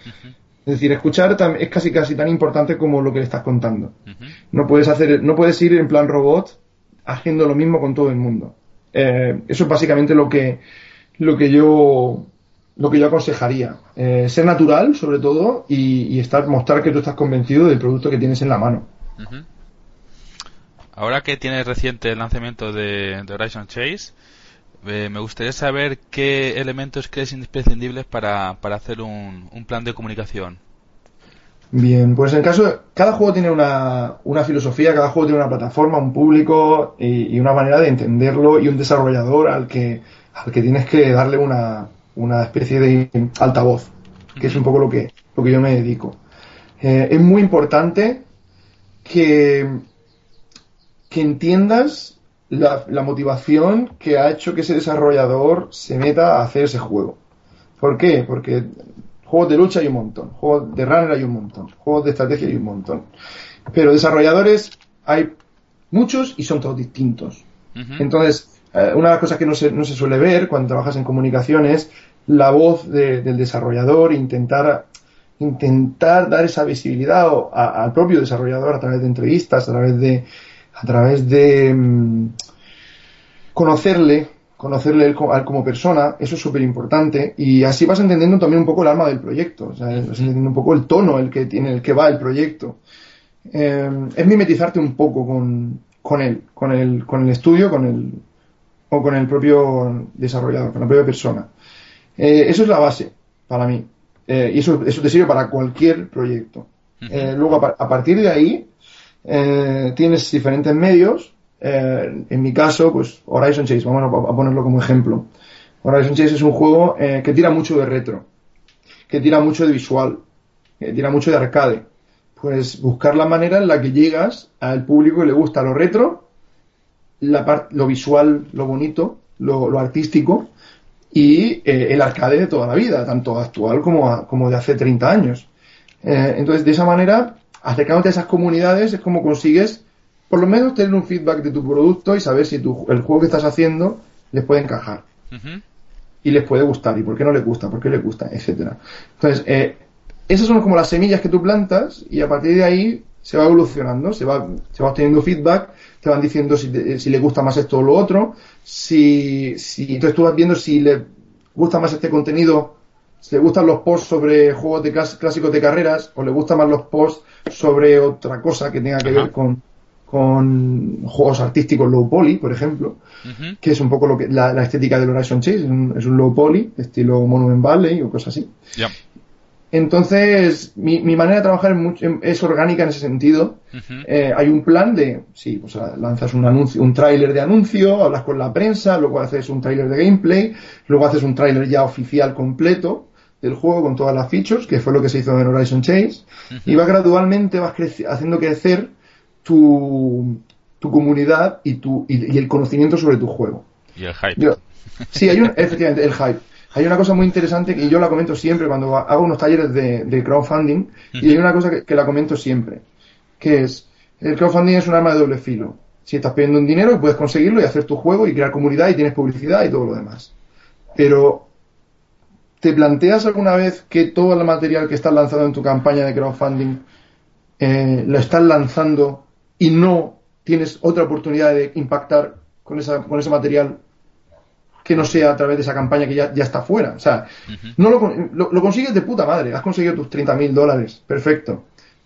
S2: Es decir, escuchar es casi casi tan importante como lo que le estás contando. Uh -huh. No puedes hacer, no puedes ir en plan robot haciendo lo mismo con todo el mundo. Eh, eso es básicamente lo que lo que yo lo que yo aconsejaría. Eh, ser natural, sobre todo, y, y, estar mostrar que tú estás convencido del producto que tienes en la mano.
S1: Uh -huh. Ahora que tienes reciente el lanzamiento de, de Horizon Chase, eh, me gustaría saber qué elementos crees imprescindibles para, para hacer un, un, plan de comunicación.
S2: Bien, pues en caso, cada juego tiene una, una filosofía, cada juego tiene una plataforma, un público y, y, una manera de entenderlo y un desarrollador al que, al que tienes que darle una, una especie de altavoz, que es un poco lo que, lo que yo me dedico. Eh, es muy importante que, que entiendas la, la, motivación que ha hecho que ese desarrollador se meta a hacer ese juego. ¿Por qué? Porque juegos de lucha hay un montón, juegos de runner hay un montón, juegos de estrategia hay un montón. Pero desarrolladores hay muchos y son todos distintos. Uh -huh. Entonces, eh, una de las cosas que no se, no se, suele ver cuando trabajas en comunicaciones la voz de, del desarrollador, intentar, intentar dar esa visibilidad a, al propio desarrollador a través de entrevistas, a través de, a través de um, conocerle, conocerle él como, como persona, eso es súper importante y así vas entendiendo también un poco el alma del proyecto, o sea, vas entendiendo un poco el tono el que tiene, el que va el proyecto. Eh, es mimetizarte un poco con, con él, con el, con el estudio, con el, o con el propio desarrollador, con la propia persona. Eh, eso es la base para mí. Eh, y eso, eso te sirve para cualquier proyecto. Eh, luego, a, a, partir de ahí, eh, tienes diferentes medios. Eh, en mi caso, pues Horizon Chase, vamos a, ponerlo como ejemplo. Horizon Chase es un juego que tira mucho de retro, que tira mucho de visual, que tira mucho de arcade. Pues buscar la manera en la que llegas al público que le gusta lo retro, la lo visual, lo bonito, lo, artístico, y eh, el arcade de toda la vida, tanto actual como, como de hace 30 años. Eh, entonces, de esa manera, acercándote a esas comunidades es como consigues, por lo menos, tener un feedback de tu producto y saber si tu, el juego que estás haciendo les puede encajar. Uh -huh. Y les puede gustar, y por qué no les gusta, por qué les gusta, etcétera. Entonces, eh, esas son como las semillas que tú plantas y a partir de ahí se va evolucionando, se va, se va obteniendo feedback, te van diciendo si, te, si le gusta más esto o lo otro, si, si, entonces tú vas viendo si le gusta más este contenido, si le gustan los posts sobre juegos de clásicos de carreras, o le gustan más los posts sobre otra cosa que tenga que ver con, con juegos artísticos low poly, por ejemplo, uh -huh. que es un poco lo que la, la estética del Horizon Chase, es un, es un, low poly, estilo Monument Valley o cosas así. Entonces, mi, mi, manera de trabajar es, mucho, es, orgánica en ese sentido. Uh -huh. eh, hay un plan de, sí, pues lanzas un anuncio, un tráiler de anuncio, hablas con la prensa, luego haces un tráiler de gameplay, luego haces un tráiler ya oficial completo del juego con todas las features, que fue lo que se hizo en Horizon Chase, uh -huh. y va gradualmente, vas haciendo crecer tu, tu comunidad y, tu, y, y, el conocimiento sobre tu juego.
S1: Y el hype.
S2: Yo, sí, hay un, efectivamente, el hype. hay una cosa muy interesante que yo la comento siempre cuando hago unos talleres de, crowdfunding y hay una cosa que, la comento siempre, que es, el crowdfunding es un arma de doble filo. Si estás pidiendo un dinero, puedes conseguirlo y hacer tu juego y crear comunidad y tienes publicidad y todo lo demás. Pero, ¿te planteas alguna vez que todo el material que estás lanzando en tu campaña de crowdfunding eh, lo estás lanzando y no tienes otra oportunidad de impactar con, esa, con ese material que no sea a través de esa campaña que ya, ya está fuera. O sea, no lo, lo, consigues de puta madre. Has conseguido tus 30 mil dólares. Perfecto.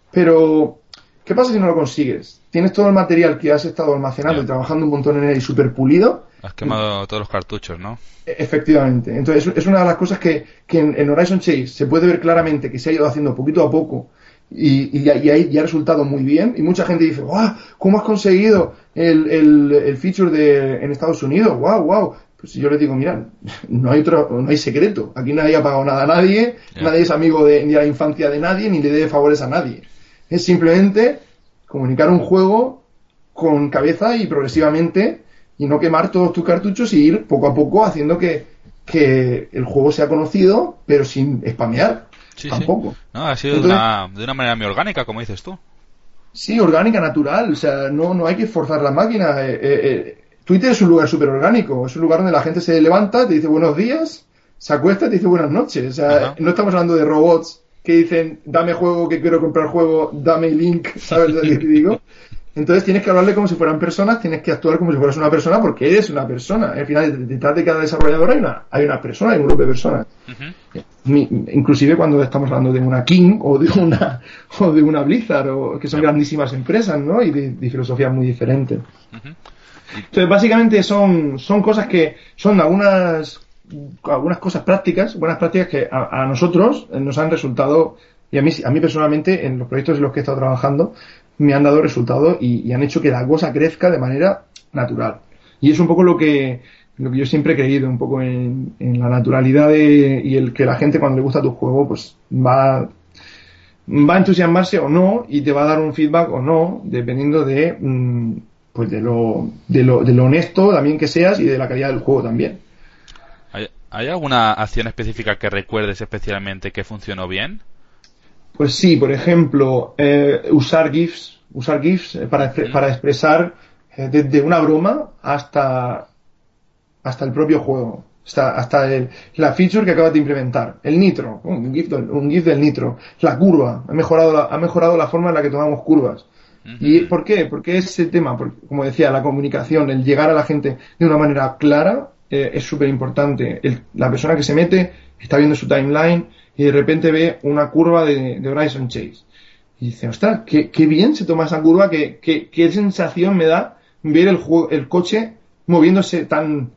S2: Pero, ¿qué pasa si no lo consigues? Tienes todo el material que has estado almacenando y trabajando un montón en él y súper pulido.
S1: Has quemado todos los cartuchos, ¿no?
S2: E, efectivamente. Entonces, es una de las cosas que, que en, Horizon Chase se puede ver claramente que se ha ido haciendo poquito a poco y, y, ahí ya ha resultado muy bien. Y mucha gente dice, ¡guau! ¿Cómo has conseguido el, el, el feature de, en Estados Unidos? ¡Guau, guau! Pues yo les digo, mira, no hay otro, no hay secreto. Aquí nadie ha pagado nada a nadie, nadie es amigo de, ni de la infancia de nadie, ni le debe favores a nadie. Es simplemente comunicar un juego con cabeza y progresivamente y no quemar todos tus cartuchos y ir poco a poco haciendo que, que el juego sea conocido, pero sin spamear. tampoco.
S1: No, ha sido de, una, de una manera muy orgánica, como dices tú.
S2: Sí, orgánica, natural. O sea, no, no hay que forzar la máquina. Eh, eh, eh Twitter es un lugar súper orgánico, es un lugar donde la gente se levanta, te dice buenos días, se acuesta y te dice buenas noches. O sea, no estamos hablando de robots que dicen, dame juego, que quiero comprar juego, dame link, ¿sabes lo que te digo? Entonces tienes que hablarle como si fueran personas, tienes que actuar como si fueras una persona porque eres una persona. Al final, detrás de cada desarrollador hay una, hay una persona, hay un grupo de personas. inclusive cuando estamos hablando de una King o de una, o de una Blizzard, o, que son grandísimas empresas, ¿no? Y de, filosofías muy diferentes. Entonces, básicamente son, son cosas que son algunas, algunas cosas prácticas, buenas prácticas que a, nosotros nos han resultado, y a mí, a mí personalmente, en los proyectos en los que he estado trabajando, me han dado resultados y, han hecho que la cosa crezca de manera natural. Y es un poco lo que, lo que yo siempre he creído, un poco en, la naturalidad y el que la gente cuando le gusta tu juego, pues va, va a entusiasmarse o no y te va a dar un feedback o no, dependiendo de, mm, pues de lo, de lo, de lo honesto también que seas y de la calidad del juego también.
S1: ¿Hay, alguna acción específica que recuerdes especialmente que funcionó bien?
S2: Pues sí, por ejemplo, eh, usar GIFs, usar GIFs eh, para, para expresar eh, desde una broma hasta, hasta el propio juego. Hasta, hasta el, la feature que acabas de implementar. El nitro, un GIF, un GIF del nitro. La curva. Ha mejorado la, ha mejorado la forma en la que tomamos curvas. ¿Y por qué? Porque ese tema, como decía, la comunicación, el llegar a la gente de una manera clara, eh, es súper importante. La persona que se mete está viendo su timeline y de repente ve una curva de, Horizon Chase. Y dice, ostras, qué, bien se toma esa curva, qué, qué, sensación me da ver el, el coche moviéndose tan,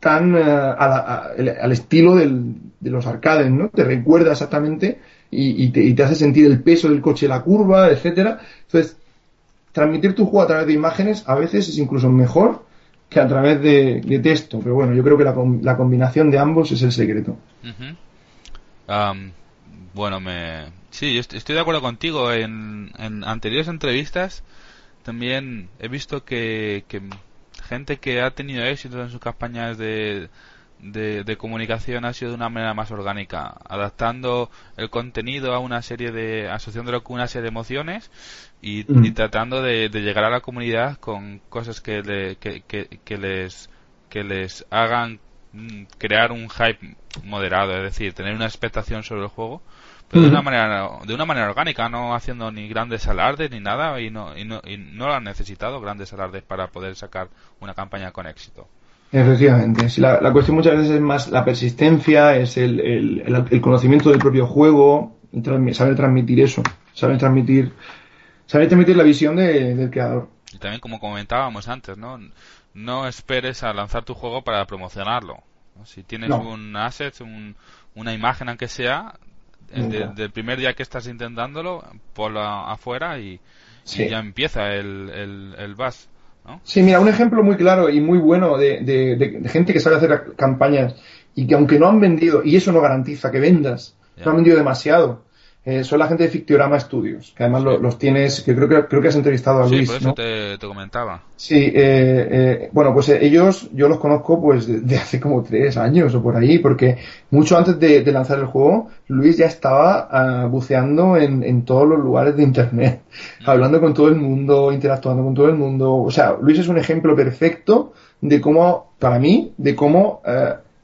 S2: tan eh, al estilo del, de los arcades, ¿no? Te recuerda exactamente y, te, y, te, hace sentir el peso del coche, la curva, etcétera. Entonces, transmitir tu juego a través de imágenes a veces es incluso mejor que a través de, texto. Pero bueno, yo creo que la, combinación de ambos es el secreto.
S1: bueno, me... sí, estoy de acuerdo contigo. En, anteriores entrevistas también he visto que, que gente que ha tenido éxito en sus campañas de, de, comunicación ha sido de una manera más orgánica, adaptando el contenido a una serie de, asociándolo con una serie de emociones y, mm. tratando de, llegar a la comunidad con cosas que, que, les, que les hagan mm, crear un hype moderado, es decir, tener una expectación sobre el juego, pero de una manera de una manera orgánica, no haciendo ni grandes alardes ni nada y no y no, y no lo han necesitado grandes alardes para poder sacar una campaña con éxito.
S2: Efectivamente. La, la, cuestión muchas veces es más la persistencia, es el, el, el conocimiento del propio juego, saber transmitir eso, saber transmitir, saber transmitir la visión del creador.
S1: Y también como comentábamos antes, ¿no? No esperes a lanzar tu juego para promocionarlo. Si tienes un asset, un, una imagen aunque sea, del primer día que estás intentándolo, ponlo afuera y, ya empieza el, el, el buzz.
S2: Sí, mira, un ejemplo muy claro y muy bueno de, gente que sabe hacer campañas y que aunque no han vendido, y eso no garantiza que vendas, no han vendido demasiado, eh, son la gente de Fictiorama Studios, que además los tienes, que creo que creo que has entrevistado a Luis.
S1: Sí, por eso te, comentaba.
S2: Sí, eh, eh, bueno, pues ellos yo los conozco pues de, hace como tres años o por ahí, porque mucho antes de, lanzar el juego, Luis ya estaba ah, buceando en, en, todos los lugares de Internet, mm. hablando con todo el mundo, interactuando con todo el mundo. O sea, Luis es un ejemplo perfecto de cómo, para mí, de cómo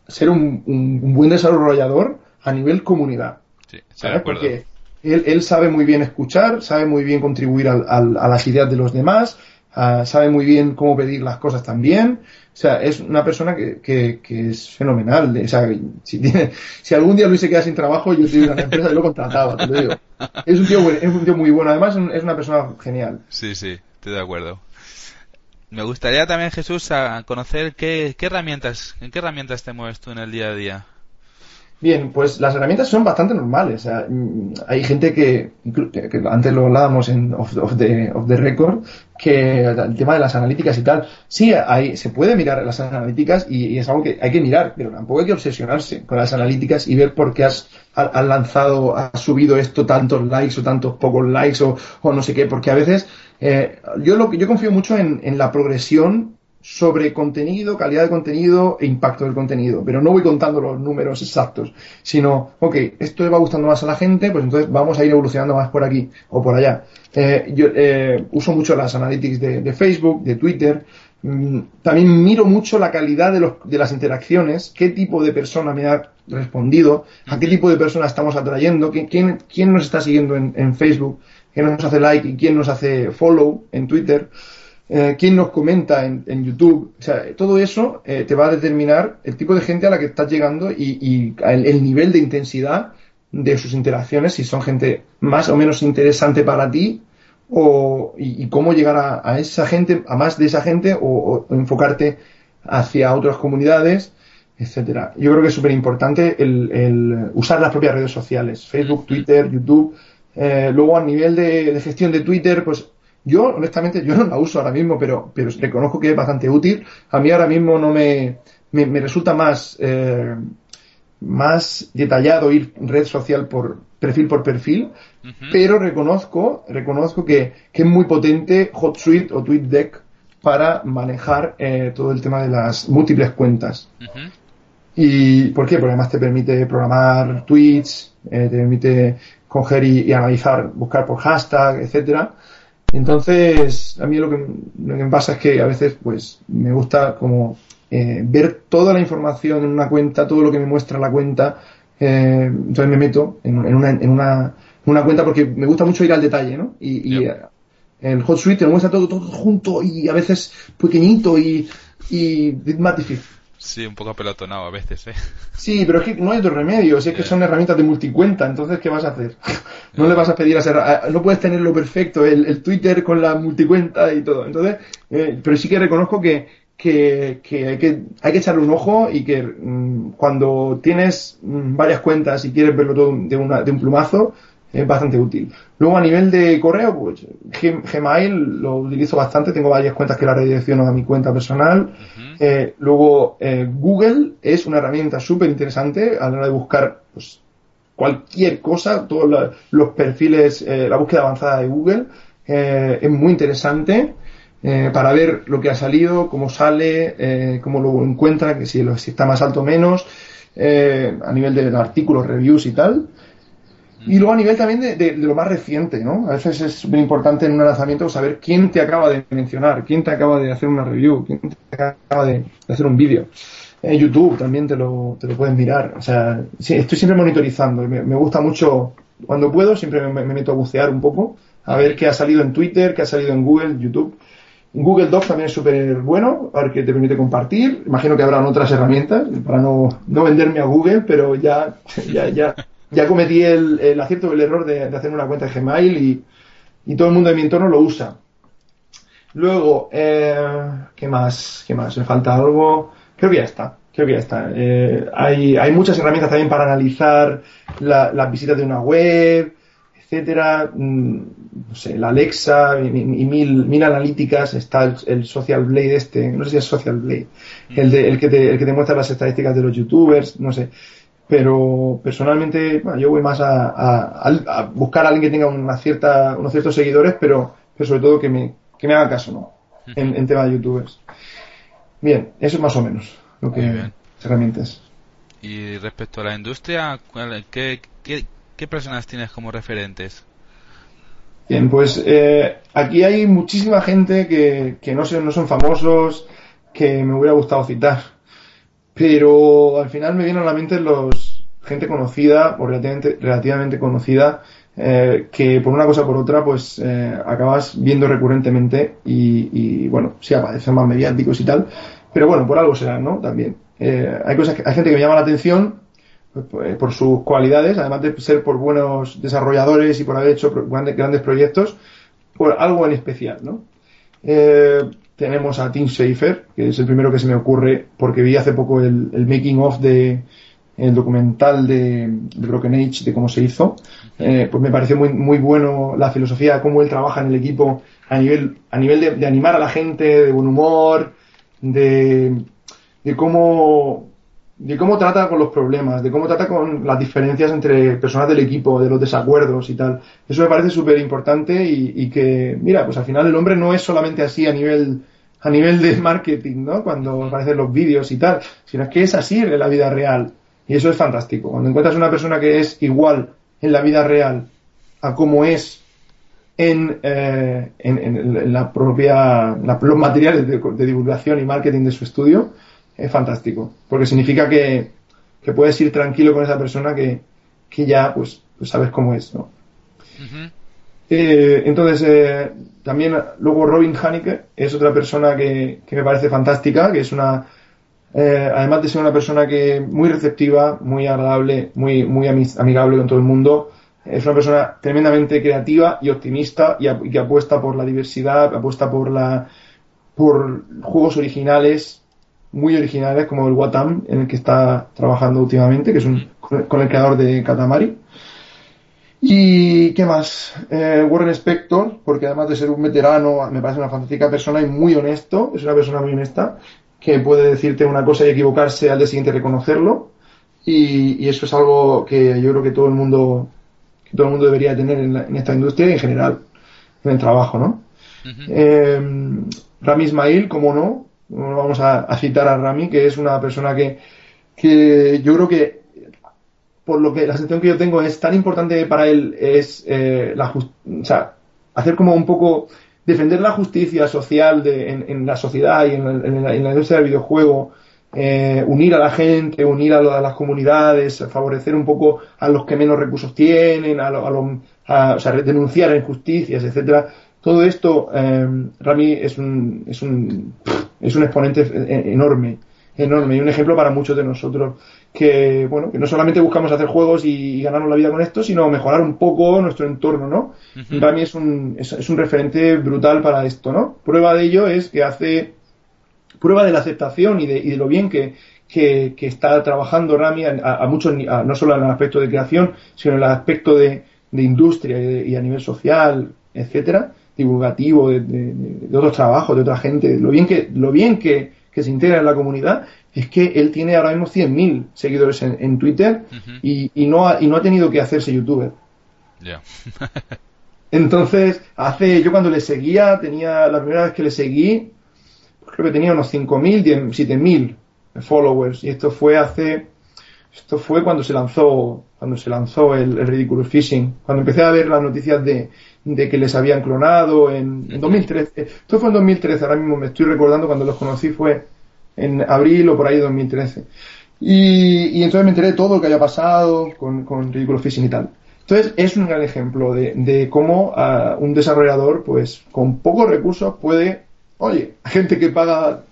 S2: ser un, un buen desarrollador a nivel comunidad.
S1: Sí.
S2: Porque él, él, sabe muy bien escuchar, sabe muy bien contribuir al, al, a las ideas de los demás, uh, sabe muy bien cómo pedir las cosas también. O sea, es una persona que, que, que es fenomenal. O sea, si, tiene, si algún día Luis se queda sin trabajo, yo estoy en la empresa y lo contrataba, te lo digo. Es un, tío, es un tío muy bueno, además es una persona genial.
S1: Sí, sí, estoy de acuerdo. Me gustaría también, Jesús, a conocer qué, qué herramientas, en qué herramientas te mueves tú en el día a día.
S2: Bien, pues las herramientas son bastante normales. Mm, hay gente que, antes lo hablábamos en off, the, record, que el tema de las analíticas y tal, sí, hay, se puede mirar las analíticas y, es algo que hay que mirar, pero tampoco hay que obsesionarse con las analíticas y ver por qué has, lanzado, has subido esto tantos likes o tantos pocos likes o, no sé qué, porque a veces eh, yo lo yo confío mucho en la progresión sobre contenido, calidad de contenido e impacto del contenido. Pero no voy contando los números exactos, sino, ok, esto le va gustando más a la gente, pues entonces vamos a ir evolucionando más por aquí o por allá. Eh, yo eh, uso mucho las analytics de, Facebook, de Twitter. Mm, también miro mucho la calidad de, los, de las interacciones, qué tipo de persona me ha respondido, a qué tipo de persona estamos atrayendo, quién, quién nos está siguiendo en, en Facebook, quién nos hace like y quién nos hace follow en Twitter. Eh, quién nos comenta en, YouTube, o sea, todo eso eh, te va a determinar el tipo de gente a la que estás llegando y, el, nivel de intensidad de sus interacciones, si son gente más o menos interesante para ti, o, y, cómo llegar a, esa gente, a más de esa gente, o, enfocarte hacia otras comunidades, etcétera. Yo creo que es súper importante el, usar las propias redes sociales, Facebook, Twitter, YouTube. Eh, luego a nivel de gestión de Twitter, pues yo, honestamente, yo no la uso ahora mismo, pero, pero reconozco que es bastante útil. A mí ahora mismo no me, me, resulta más, eh, más detallado ir red social por perfil por perfil, pero reconozco, reconozco que, que, es muy potente HotSuite o TweetDeck para manejar eh, todo el tema de las múltiples cuentas. ¿Y por qué? Porque además te permite programar tweets, eh, te permite coger y, y, analizar, buscar por hashtag, etcétera. Entonces, a mí lo que, me pasa es que a veces, pues, me gusta como eh, ver toda la información en una cuenta, todo lo que me muestra la cuenta. Eh, entonces me meto en, una, en una, una, cuenta porque me gusta mucho ir al detalle, ¿no? Y, y el Hot Suite te lo muestra todo, todo junto y a veces pequeñito y, y más difícil.
S1: Sí, un poco apelotonado a veces, ¿eh?
S2: Sí, pero es que no hay otro remedio, si es que son herramientas de multicuenta, entonces ¿qué vas a hacer? no le vas a pedir a ser, no puedes tenerlo perfecto, el, Twitter con la multicuenta y todo, entonces, eh, pero sí que reconozco que, que, que, hay que hay que echarle un ojo y que mm, cuando tienes mm, varias cuentas y quieres verlo todo de, una, de un plumazo, es bastante útil. Luego a nivel de correo, pues Gmail lo utilizo bastante, tengo varias cuentas que la redirecciono a mi cuenta personal. Eh, luego eh, Google es una herramienta súper interesante a la hora de buscar pues, cualquier cosa, todos los perfiles, eh, la búsqueda avanzada de Google es muy interesante. para ver lo que ha salido, cómo sale, cómo lo encuentra, que si, si está más alto o menos, a nivel de artículos, reviews y tal. Y luego a nivel también de, lo más reciente, ¿no? A veces es muy importante en un lanzamiento saber quién te acaba de mencionar, quién te acaba de hacer una review, quién te acaba de, hacer un vídeo. En YouTube también te lo, te lo pueden mirar. O sea, estoy siempre monitorizando. Me, me, gusta mucho, cuando puedo, siempre me, meto a bucear un poco, a ver qué ha salido en Twitter, qué ha salido en Google, YouTube. Google Docs también es súper bueno, porque te permite compartir. Imagino que habrán otras herramientas para no, no venderme a Google, pero ya, ya, ya ya cometí el, el acierto, el error de, hacer una cuenta de Gmail y, y, todo el mundo de mi entorno lo usa. Luego, eh, ¿qué más? ¿Qué más? ¿Me falta algo? Creo que ya está. Creo que ya está. Eh, hay, hay muchas herramientas también para analizar la, las visitas de una web, etcétera. Mm, no sé, la Alexa y, mil, mil analíticas. Está el, Social Blade este, no sé si es Social Blade, el, de, el, que te, el que te muestra las estadísticas de los youtubers, no sé pero personalmente yo voy más a, buscar a alguien que tenga una cierta, unos ciertos seguidores, pero, pero sobre todo que me, que me haga caso, ¿no? En, en tema de youtubers. Bien, eso es más o menos lo que herramientas.
S1: Y respecto a la industria, ¿qué, qué, personas tienes como referentes?
S2: Bien, pues eh, aquí hay muchísima gente que, que no, son, no son famosos, que me hubiera gustado citar. Pero al final me vienen a la mente los gente conocida o relativamente, relativamente conocida eh, que por una cosa o por otra pues eh, acabas viendo recurrentemente y, bueno, sí aparecen más mediáticos y tal, pero bueno, por algo será, ¿no? También. Eh, hay cosas que, hay gente que me llama la atención pues, pues, por sus cualidades, además de ser por buenos desarrolladores y por haber hecho grandes, grandes proyectos, por algo en especial, ¿no? Eh, tenemos a Tim Schafer, que es el primero que se me ocurre porque vi hace poco el, making of de el documental de, Broken Age, de cómo se hizo. Eh, pues me pareció muy, muy bueno la filosofía, cómo él trabaja en el equipo a nivel, a nivel de animar a la gente, de buen humor, de, de cómo de cómo trata con los problemas, de cómo trata con las diferencias entre personas del equipo, de los desacuerdos y tal. Eso me parece súper importante y, que, mira, pues al final el hombre no es solamente así a nivel, a nivel de marketing, ¿no? Cuando aparecen los vídeos y tal, sino es que es así en la vida real. Y eso es fantástico. Cuando encuentras una persona que es igual en la vida real a como es en, eh, en, la propia, los materiales de, divulgación y marketing de su estudio, es fantástico. Porque significa que, que puedes ir tranquilo con esa persona que, que ya pues, pues sabes cómo es, ¿no? Eh, entonces, eh, también luego Robin Haneke es otra persona que, que me parece fantástica, que es una, además de ser una persona que muy receptiva, muy agradable, muy, muy amigable con todo el mundo, es una persona tremendamente creativa y optimista y, que apuesta por la diversidad, apuesta por la por juegos originales, muy originales como el Watam, en el que está trabajando últimamente, que es un, con el creador de Katamari. Y qué más, eh, Warren Spector, porque además de ser un veterano, me parece una fantástica persona y muy honesto, es una persona muy honesta, que puede decirte una cosa y equivocarse al día siguiente reconocerlo. Y, y, eso es algo que yo creo que todo el mundo que todo el mundo debería tener en, esta industria y en general en el trabajo, ¿no? Eh, Rami Ismail, como no, vamos a, citar a Rami, que es una persona que, que yo creo que por lo que la sensación que yo tengo es tan importante para él es eh, la o sea, hacer como un poco defender la justicia social en, la sociedad y en, la, industria del videojuego eh, unir a la gente, unir a, las comunidades, favorecer un poco a los que menos recursos tienen, a, o sea, denunciar injusticias, etcétera. Todo esto, eh, Rami es un, es un, es un exponente enorme, enorme y un ejemplo para muchos de nosotros que, bueno, que no solamente buscamos hacer juegos y, ganarnos la vida con esto, sino mejorar un poco nuestro entorno, ¿no? Rami es un, es, es un referente brutal para esto, ¿no? Prueba de ello es que hace prueba de la aceptación y de, y de lo bien que, que, está trabajando Rami a, muchos, no solo en el aspecto de creación, sino en el aspecto de, de industria y, a nivel social, etcétera, divulgativo, de, de, otros trabajos, de otra gente, lo bien que, lo bien que, que, se integra en la comunidad, es que él tiene ahora mismo 100.000 seguidores en, Twitter y, y, no ha, y no ha tenido que hacerse youtuber. Entonces, hace, yo cuando le seguía, tenía, la primera vez que le seguí, creo que tenía unos 5.000, 7.000 followers. Y esto fue hace esto fue cuando se lanzó cuando se lanzó el, el Ridiculous Fishing. Cuando empecé a ver las noticias de, de que les habían clonado en, 2013 esto fue en 2013 ahora mismo me estoy recordando cuando los conocí fue en abril o por ahí 2013 y, y entonces me enteré de todo lo que había pasado con, con Ridiculous Fishing y tal. Entonces es un gran ejemplo de, de cómo uh, un desarrollador pues con pocos recursos puede Oye, gente que paga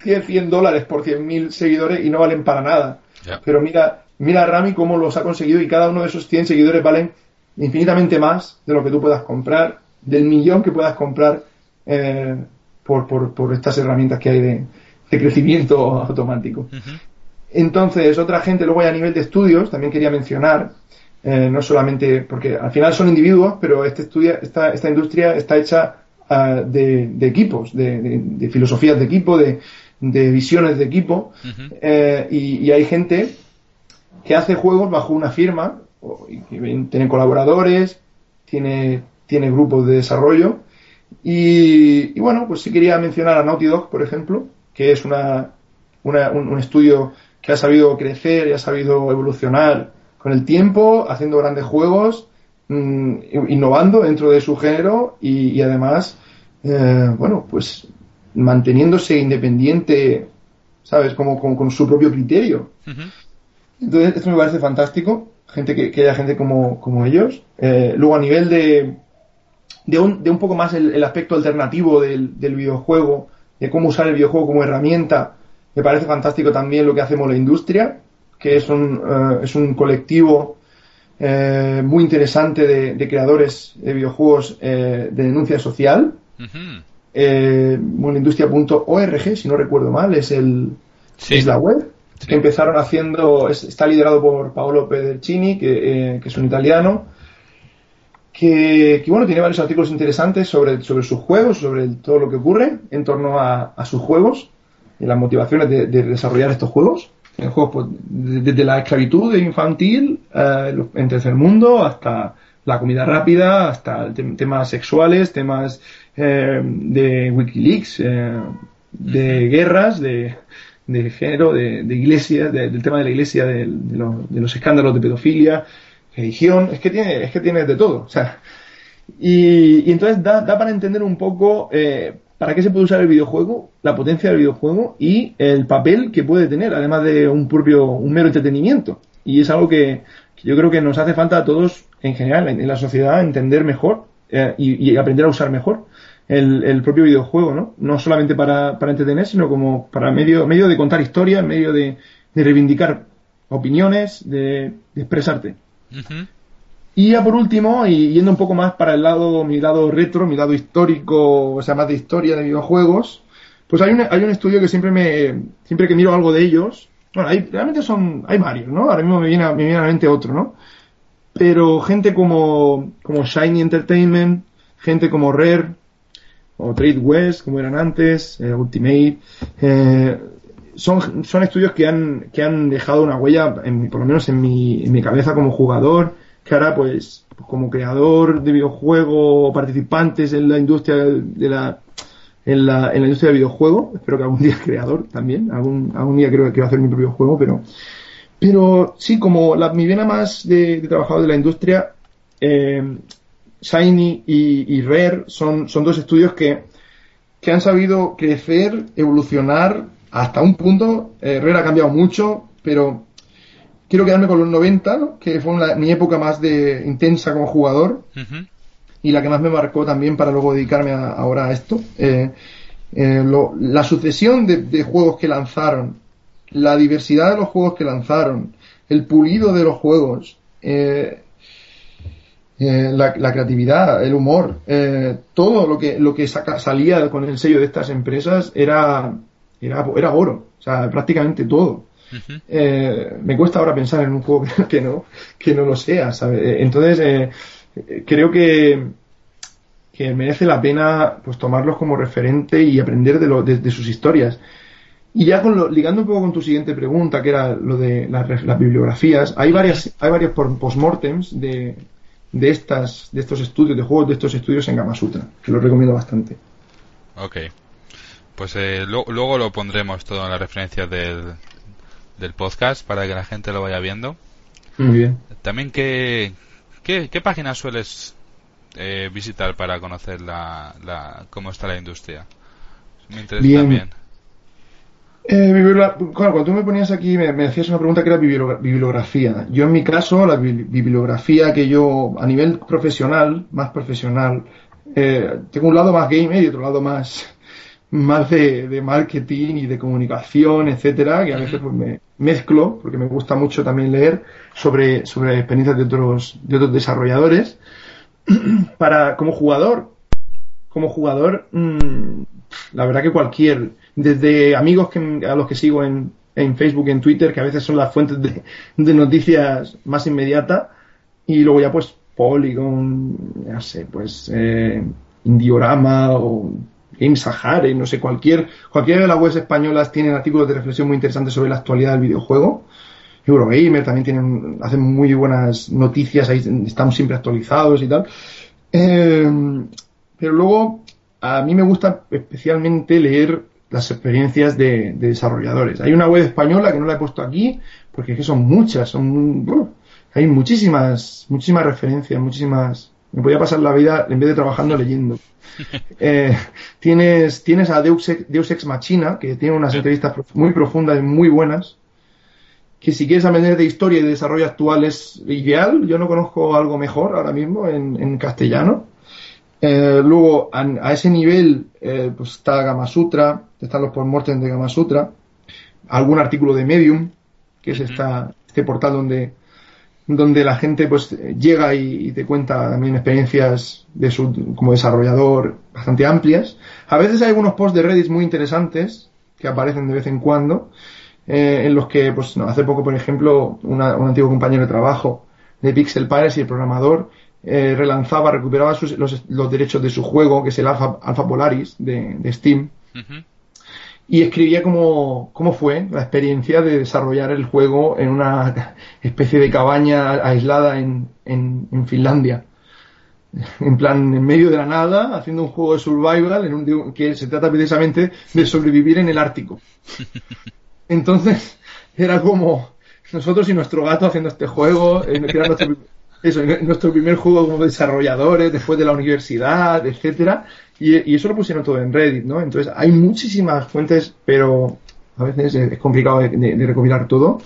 S2: 100, 100 dólares por 100.000 seguidores y no valen para nada. Pero mira, mira a Rami cómo los ha conseguido y cada uno de esos 100 seguidores valen infinitamente más de lo que tú puedas comprar, del millón que puedas comprar eh, por, por, por, estas herramientas que hay de, crecimiento automático. Entonces, otra gente, luego a nivel de estudios, también quería mencionar, eh, no solamente porque al final son individuos, pero este estudia, esta, esta industria está hecha de, equipos, de, filosofías de equipo, de, visiones de equipo, eh, y, hay gente que hace juegos bajo una firma, tiene colaboradores, tiene, tiene grupos de desarrollo. Y, bueno, pues sí quería mencionar a Naughty Dog, por ejemplo, que es una, un, estudio que ha sabido crecer y ha sabido evolucionar con el tiempo, haciendo grandes juegos, mm, innovando dentro de su género y, además, eh, bueno, pues manteniéndose independiente, ¿sabes? Como, con su propio criterio. Entonces, esto me parece fantástico, gente que, haya gente como, como ellos. Eh, luego, a nivel de, de, un, de un poco más el, aspecto alternativo del, del, videojuego, de cómo usar el videojuego como herramienta, me parece fantástico también lo que hacemos la industria, que es un, eh, es un colectivo eh, muy interesante de, creadores de videojuegos de denuncia social. bueno, industria.org, si no recuerdo mal, es, el, es la web que empezaron haciendo, está liderado por Paolo Pedercini, que, eh, que es un italiano, que, que, bueno, tiene varios artículos interesantes sobre, sobre sus juegos, sobre todo lo que ocurre en torno a, sus juegos y las motivaciones de, desarrollar estos juegos. En juegos pues, desde la esclavitud infantil eh, en tercer mundo hasta la comida rápida, hasta temas sexuales, temas eh, de Wikileaks, eh, de guerras, de, de género, de, de iglesia, del tema de la iglesia, de, los escándalos de pedofilia, religión, es que tiene, es que tiene de todo. O sea, y, entonces da, da, para entender un poco eh, para qué se puede usar el videojuego, la potencia del videojuego y el papel que puede tener, además de un propio, un mero entretenimiento. Y es algo que, yo creo que nos hace falta a todos en general en, la sociedad entender mejor eh, y aprender a usar mejor el, propio videojuego, ¿no? No solamente para, para, entretener, sino como para medio, medio de contar historias, medio de, de reivindicar opiniones, de, expresarte. Y ya por último, y yendo un poco más para el lado, mi lado retro, mi lado histórico, o sea, más de historia de videojuegos, pues hay un, hay un estudio que siempre me, siempre que miro algo de ellos, bueno, hay, realmente son, hay varios, ¿no? Ahora mismo me viene, me viene a la mente otro, ¿no? Pero gente como, como Shiny Entertainment, gente como Rare, o Trade West, como eran antes, eh, Ultimate, eh, son, son estudios que han, que han dejado una huella, en, por lo menos en mi, en mi cabeza como jugador, que ahora pues como creador de videojuego, participantes en la industria de la, en la, en la industria del videojuego, espero que algún día creador también, algún, algún día creo que quiero hacer mi propio juego, pero, pero sí, como la, mi vena más de, de trabajador de la industria, eh, Shiny y, Rare son, son dos estudios que, que han sabido crecer, evolucionar hasta un punto. Eh, Rare ha cambiado mucho, pero quiero quedarme con los 90, que fue mi época más de intensa como jugador y la que más me marcó también para luego dedicarme ahora a esto. Eh, eh, la sucesión de, de, juegos que lanzaron, la diversidad de los juegos que lanzaron, el pulido de los juegos, eh, eh, la, creatividad, el humor, eh, todo lo que, lo que salía con el sello de estas empresas era, era, era oro, o sea, prácticamente todo. Eh, me cuesta ahora pensar en un juego que no, que no lo sea, Entonces, creo que, que merece la pena pues tomarlos como referente y aprender de, lo, de, sus historias. Y ya con lo, ligando un poco con tu siguiente pregunta, que era lo de las, las bibliografías, hay varias, hay varios postmortems de, de estas de estos estudios de juegos de estos estudios en Gamasutra que lo recomiendo bastante.
S1: Ok. Pues eh, luego lo pondremos todo en la referencia del, del podcast para que la gente lo vaya viendo.
S2: Muy bien.
S1: También qué qué, qué páginas sueles eh, visitar para conocer la, la cómo está la industria me interesa bien. también
S2: eh, cuando tú me ponías aquí, me, hacías una pregunta que era bibliografía. Yo en mi caso, la bibliografía que yo, a nivel profesional, más profesional, eh, tengo un lado más gamer y otro lado más, más de, marketing y de comunicación, etcétera, que a veces pues, me mezclo, porque me gusta mucho también leer sobre, sobre experiencias de otros, de otros desarrolladores. Para, como jugador, como jugador, mm, la verdad que cualquier, desde amigos que, a los que sigo en, en Facebook en Twitter, que a veces son las fuentes de, de noticias más inmediatas, y luego ya pues Polygon, ya sé, pues eh, Indiorama o Game Sahara, no sé, cualquier, cualquiera de las webs españolas tienen artículos de reflexión muy interesantes sobre la actualidad del videojuego. Eurogamer también tienen, hacen muy buenas noticias, ahí están siempre actualizados y tal. Eh, pero luego, a mí me gusta especialmente leer las experiencias de, desarrolladores. Hay una web española que no la he puesto aquí, porque es que son muchas, son, hay muchísimas, muchísimas referencias, muchísimas, me podía pasar la vida en vez de trabajando leyendo. Eh, tienes, tienes a Deus Ex, Machina, que tiene unas entrevistas muy profundas y muy buenas, que si quieres aprender de historia y de desarrollo actual es ideal. Yo no conozco algo mejor ahora mismo en, castellano. Eh, luego, a, ese nivel, eh, pues está Gama Sutra, están los postmortem de Gama Sutra, algún artículo de Medium, que es esta, este portal donde, donde la gente pues llega y, te cuenta también experiencias de su, como desarrollador bastante amplias. A veces hay algunos posts de Reddit muy interesantes que aparecen de vez en cuando eh, en los que, pues, no, hace poco, por ejemplo, un antiguo compañero de trabajo de Pixel Pirates y el programador eh, relanzaba, recuperaba los, derechos de su juego, que es el Alpha, Alpha Polaris de, Steam, y escribía cómo, cómo fue la experiencia de desarrollar el juego en una especie de cabaña aislada en, en, Finlandia. En plan, en medio de la nada, haciendo un juego de survival en un, que se trata precisamente de sobrevivir en el Ártico. Entonces, era como nosotros y nuestro gato haciendo este juego, eh, era nuestro, eso, nuestro primer juego como desarrolladores después de la universidad, etcétera, y, eso lo pusieron todo en Reddit, ¿no? Entonces, hay muchísimas fuentes, pero a veces es complicado de, recopilar todo,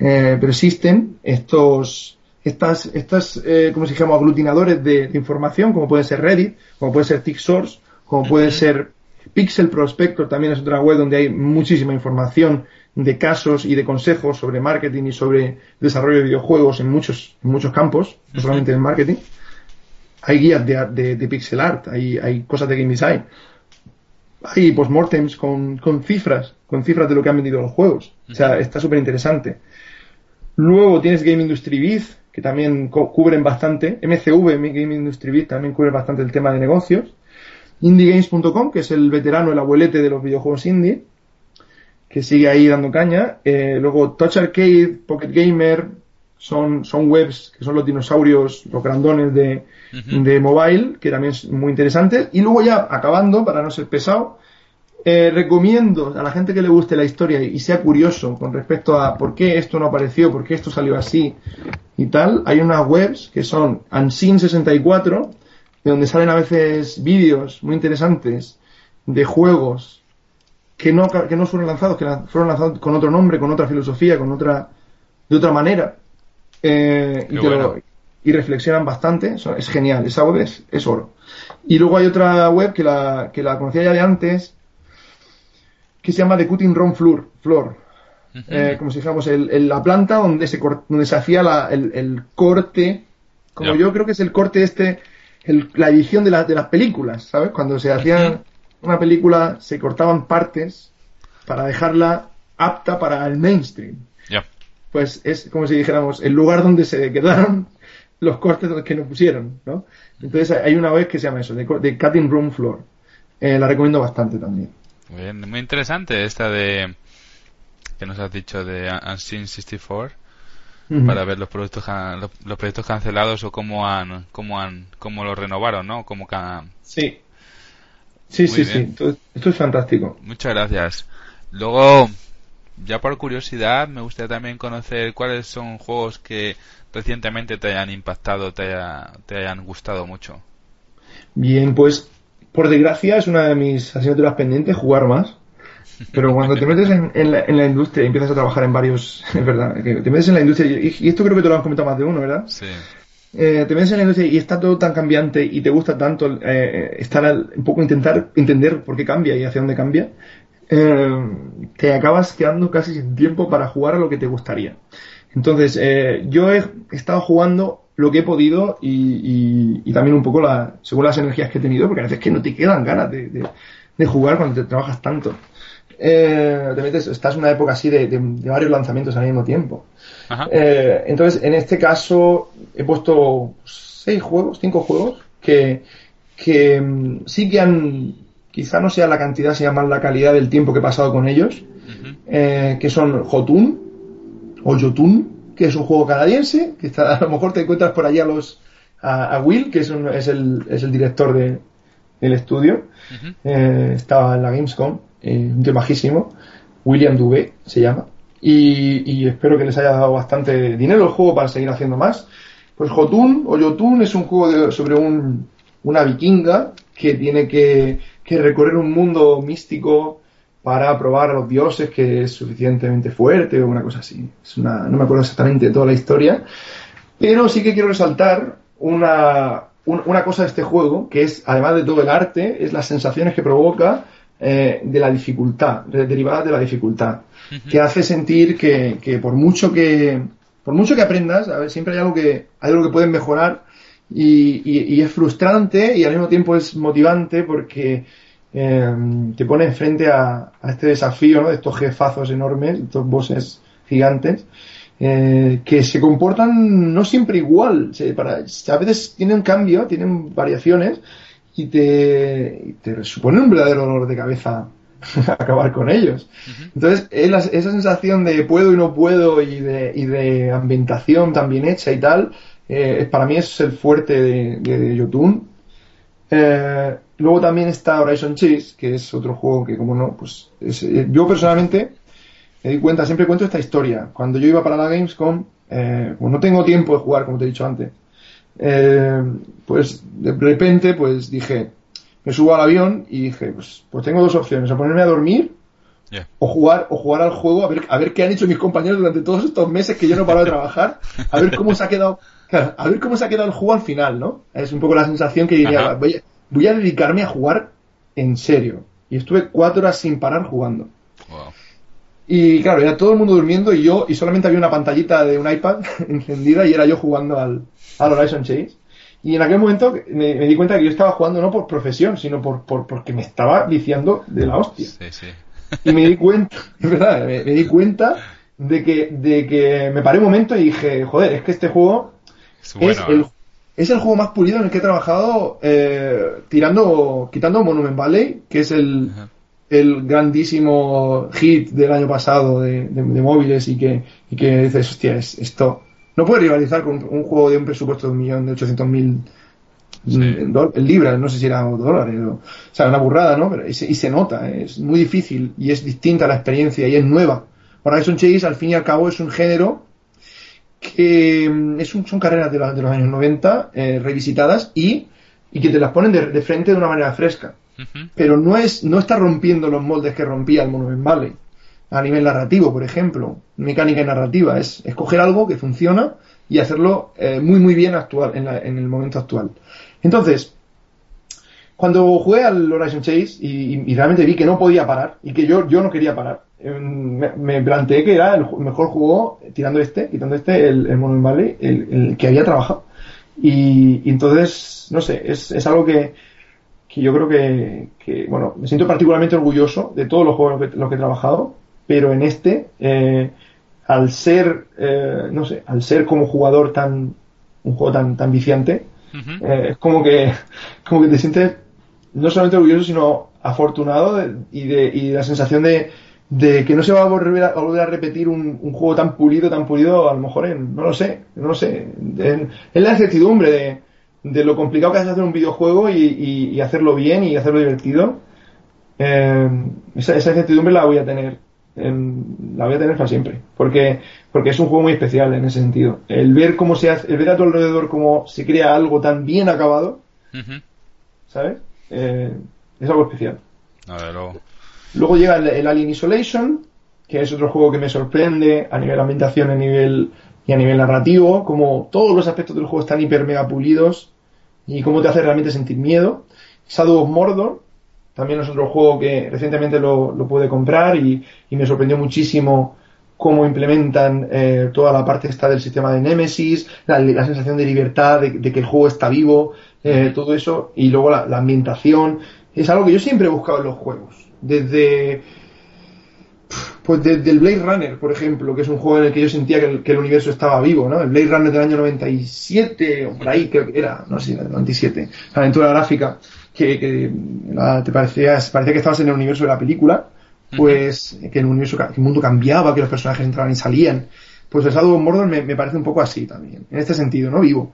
S2: eh, pero existen estos estas, estas eh, como si dijéramos, aglutinadores de, información, como puede ser Reddit, como puede ser TickSource, como puede ser Pixel Prospector, también es otra web donde hay muchísima información de casos y de consejos sobre marketing y sobre desarrollo de videojuegos en muchos, muchos campos, no solamente en el marketing. Hay guías de, de, pixel art, hay, hay cosas de game design. Hay postmortems con, con cifras, con cifras de lo que han vendido los juegos. O sea, está súper interesante. Luego tienes Game Industry Biz, que también cubren bastante. MCV, Game Industry Biz, también cubre bastante el tema de negocios. IndieGames.com, que es el veterano, el abuelete de los videojuegos indie que sigue ahí dando caña. Eh, luego Touch Arcade, Pocket Gamer, son, son webs que son los dinosaurios, los grandones de, de mobile, que también es muy interesante. Y luego ya, acabando, para no ser pesado, eh, recomiendo a la gente que le guste la historia y sea curioso con respecto a por qué esto no apareció, por qué esto salió así y tal, hay unas webs que son Unseen64, de donde salen a veces vídeos muy interesantes de juegos que no, que no fueron lanzados, que fueron lanzados con otro nombre, con otra filosofía, con otra, de otra manera. Eh, y, reflexionan bastante, es genial, esa web es, oro. Y luego hay otra web que la, que la conocía ya de antes, que se llama The Cutting Room Floor, floor eh, como si dijéramos, el, la planta donde se, donde se hacía la, el, corte, como yo creo que es el corte este, la edición de, de las películas, ¿sabes? Cuando se hacían una película se cortaban partes para dejarla apta para el mainstream. Pues es como si dijéramos el lugar donde se quedaron los cortes que nos pusieron, ¿no? Entonces hay una web que se llama eso, de, Cutting Room Floor. Eh, la recomiendo bastante también.
S1: Muy bien, muy interesante esta de que nos has dicho de Unseen 64 para ver los productos los, proyectos cancelados o cómo han cómo han cómo lo renovaron, ¿no? Cómo
S2: sí. Sí, sí, sí. Esto, es fantástico.
S1: Muchas gracias. Luego, ya por curiosidad, me gustaría también conocer cuáles son juegos que recientemente te hayan impactado, te, te hayan gustado mucho.
S2: Bien, pues por desgracia es una de mis asignaturas pendientes jugar más. Pero cuando te metes en, la, industria y empiezas a trabajar en varios, es verdad, que te metes en la industria, y, y esto creo que te lo han comentado más de uno, ¿verdad?
S1: Sí
S2: eh, te la industria y está todo tan cambiante y te gusta tanto eh, estar un poco intentar entender por qué cambia y hacia dónde cambia, eh, te acabas quedando casi sin tiempo para jugar a lo que te gustaría. Entonces, eh, yo he estado jugando lo que he podido y, también un poco según las energías que he tenido, porque a veces que no te quedan ganas de, jugar cuando te trabajas tanto. Eh, te metes, estás en una época así de, varios lanzamientos al mismo tiempo. Eh, entonces, en este caso, he puesto seis juegos, cinco juegos, que, que mm, sí que han, quizá no sea la cantidad, sea más la calidad del tiempo que he pasado con ellos, eh, que son Jotun, o Jotun, que es un juego canadiense, que está, a lo mejor te encuentras por allí a los a, Will, que es, es, el, es, el, director de, del estudio, eh, estaba en la Gamescom, eh, un tío majísimo, William Dubé se llama, y, y, espero que les haya dado bastante dinero el juego para seguir haciendo más. Pues Jotun o Jotun es un juego sobre un, una vikinga que tiene que, que recorrer un mundo místico para probar a los dioses que es suficientemente fuerte o una cosa así. Es una, no me acuerdo exactamente de toda la historia, pero sí que quiero resaltar una, una cosa de este juego, que es, además de todo el arte, es las sensaciones que provoca eh, de la dificultad, derivadas de la dificultad, que hace sentir que, que, por mucho que por mucho que aprendas, a ver, siempre hay algo que hay algo que pueden mejorar y, y, y es frustrante y al mismo tiempo es motivante porque eh, te pone frente a, a, este desafío ¿no? de estos jefazos enormes, estos bosses gigantes, eh, que se comportan no siempre igual. Se, para, a veces tienen cambio, tienen variaciones y te, y te supone un verdadero dolor de cabeza acabar con ellos. Entonces, esa sensación de puedo y no puedo y de, y de ambientación tan bien hecha y tal, eh, para mí es el fuerte de, de Jotun. Eh, luego también está Horizon Chase, que es otro juego que, como no, pues es, eh, yo personalmente me di cuenta, siempre cuento esta historia. Cuando yo iba para la Gamescom, eh, pues no tengo tiempo de jugar, como te he dicho antes. Eh, pues de repente, pues dije, me subo al avión y dije, pues, pues tengo dos opciones, o ponerme a dormir yeah. o jugar o jugar al juego a ver a ver qué han hecho mis compañeros durante todos estos meses que yo no he parado de trabajar, a ver cómo se ha quedado, claro, a ver cómo se ha quedado el juego al final, ¿no? Es un poco la sensación que diría, voy a, voy a dedicarme a jugar en serio. Y estuve cuatro horas sin parar jugando. Wow. Y claro, era todo el mundo durmiendo y yo, y solamente había una pantallita de un iPad encendida y era yo jugando al, al Horizon Chase. Y en aquel momento me, me, di cuenta que yo estaba jugando no por profesión, sino por, por porque me estaba viciando de la hostia.
S1: Sí, sí.
S2: Y me di cuenta, es verdad, me, me, di cuenta de que, de que me paré un momento y dije, joder, es que este juego
S1: es, bueno,
S2: es el,
S1: ¿eh?
S2: es el juego más pulido en el que he trabajado eh, tirando, quitando Monument Valley, que es el, el grandísimo hit del año pasado de, de, de móviles y que, y que dices, hostia, es, esto no puede rivalizar con un juego de un presupuesto de un millón de ochocientos mil libras, no sé si era dólares, o, o sea, una burrada, ¿no? Pero, y, se, y se nota, es muy difícil y es distinta la experiencia y es nueva. Horizon Chase, al fin y al cabo, es un género que mm, es un, son carreras de, la, de, los años 90 eh, revisitadas y, y, que te las ponen de, de, frente de una manera fresca.
S1: Uh -huh.
S2: Pero no es no está rompiendo los moldes que rompía el Monument Valley a nivel narrativo, por ejemplo, mecánica y narrativa. Es escoger algo que funciona y hacerlo eh, muy muy bien actual en, la, en, el momento actual. Entonces, cuando jugué al Horizon Chase y, realmente vi que no podía parar y que yo, yo no quería parar, eh, me, planteé que era el mejor juego, tirando este, quitando este, el, el Monument Valley, el, que había trabajado. Y, entonces, no sé, es, es algo que, que yo creo que, bueno, me siento particularmente orgulloso de todos los juegos los que he trabajado, pero en este, eh, al ser, eh, no sé, al ser como jugador tan, un juego tan, tan viciante, uh -huh. eh, es como que, como que te sientes no solamente orgulloso, sino afortunado de, y, de, y la sensación de, de que no se va a volver a, a, volver a repetir un, un, juego tan pulido, tan pulido, a lo mejor en, no lo sé, no lo sé, en, en la incertidumbre de, de, lo complicado que es hacer un videojuego y, y, y hacerlo bien y hacerlo divertido. Eh, esa, esa incertidumbre la voy a tener en, la voy a tener para siempre. Porque, porque es un juego muy especial en ese sentido. El ver cómo se hace, el ver a tu alrededor cómo se crea algo tan bien acabado,
S1: uh -huh.
S2: ¿sabes? Eh, es algo especial.
S1: A ver, luego.
S2: luego llega el, el, Alien Isolation, que es otro juego que me sorprende a nivel ambientación a nivel, y a nivel narrativo, como todos los aspectos del juego están hiper mega pulidos y cómo te hace realmente sentir miedo. Shadow of Mordor, también es otro juego que recientemente lo, lo pude comprar y, y, me sorprendió muchísimo cómo implementan eh, toda la parte esta del sistema de Nemesis, la, la sensación de libertad, de, de, que el juego está vivo, eh, todo eso, y luego la, la, ambientación. Es algo que yo siempre he buscado en los juegos. Desde. Pues desde el Blade Runner, por ejemplo, que es un juego en el que yo sentía que el, que el universo estaba vivo, ¿no? El Blade Runner del año 97, o por ahí creo que era, no sé, 97, la aventura gráfica que, que la, te parecía, parecía que estabas en el universo de la película, pues uh -huh. que el universo, que el mundo cambiaba, que los personajes entraban y salían. pues el Shadow of Mordor me, me parece un poco así también, en este sentido, ¿no? Vivo.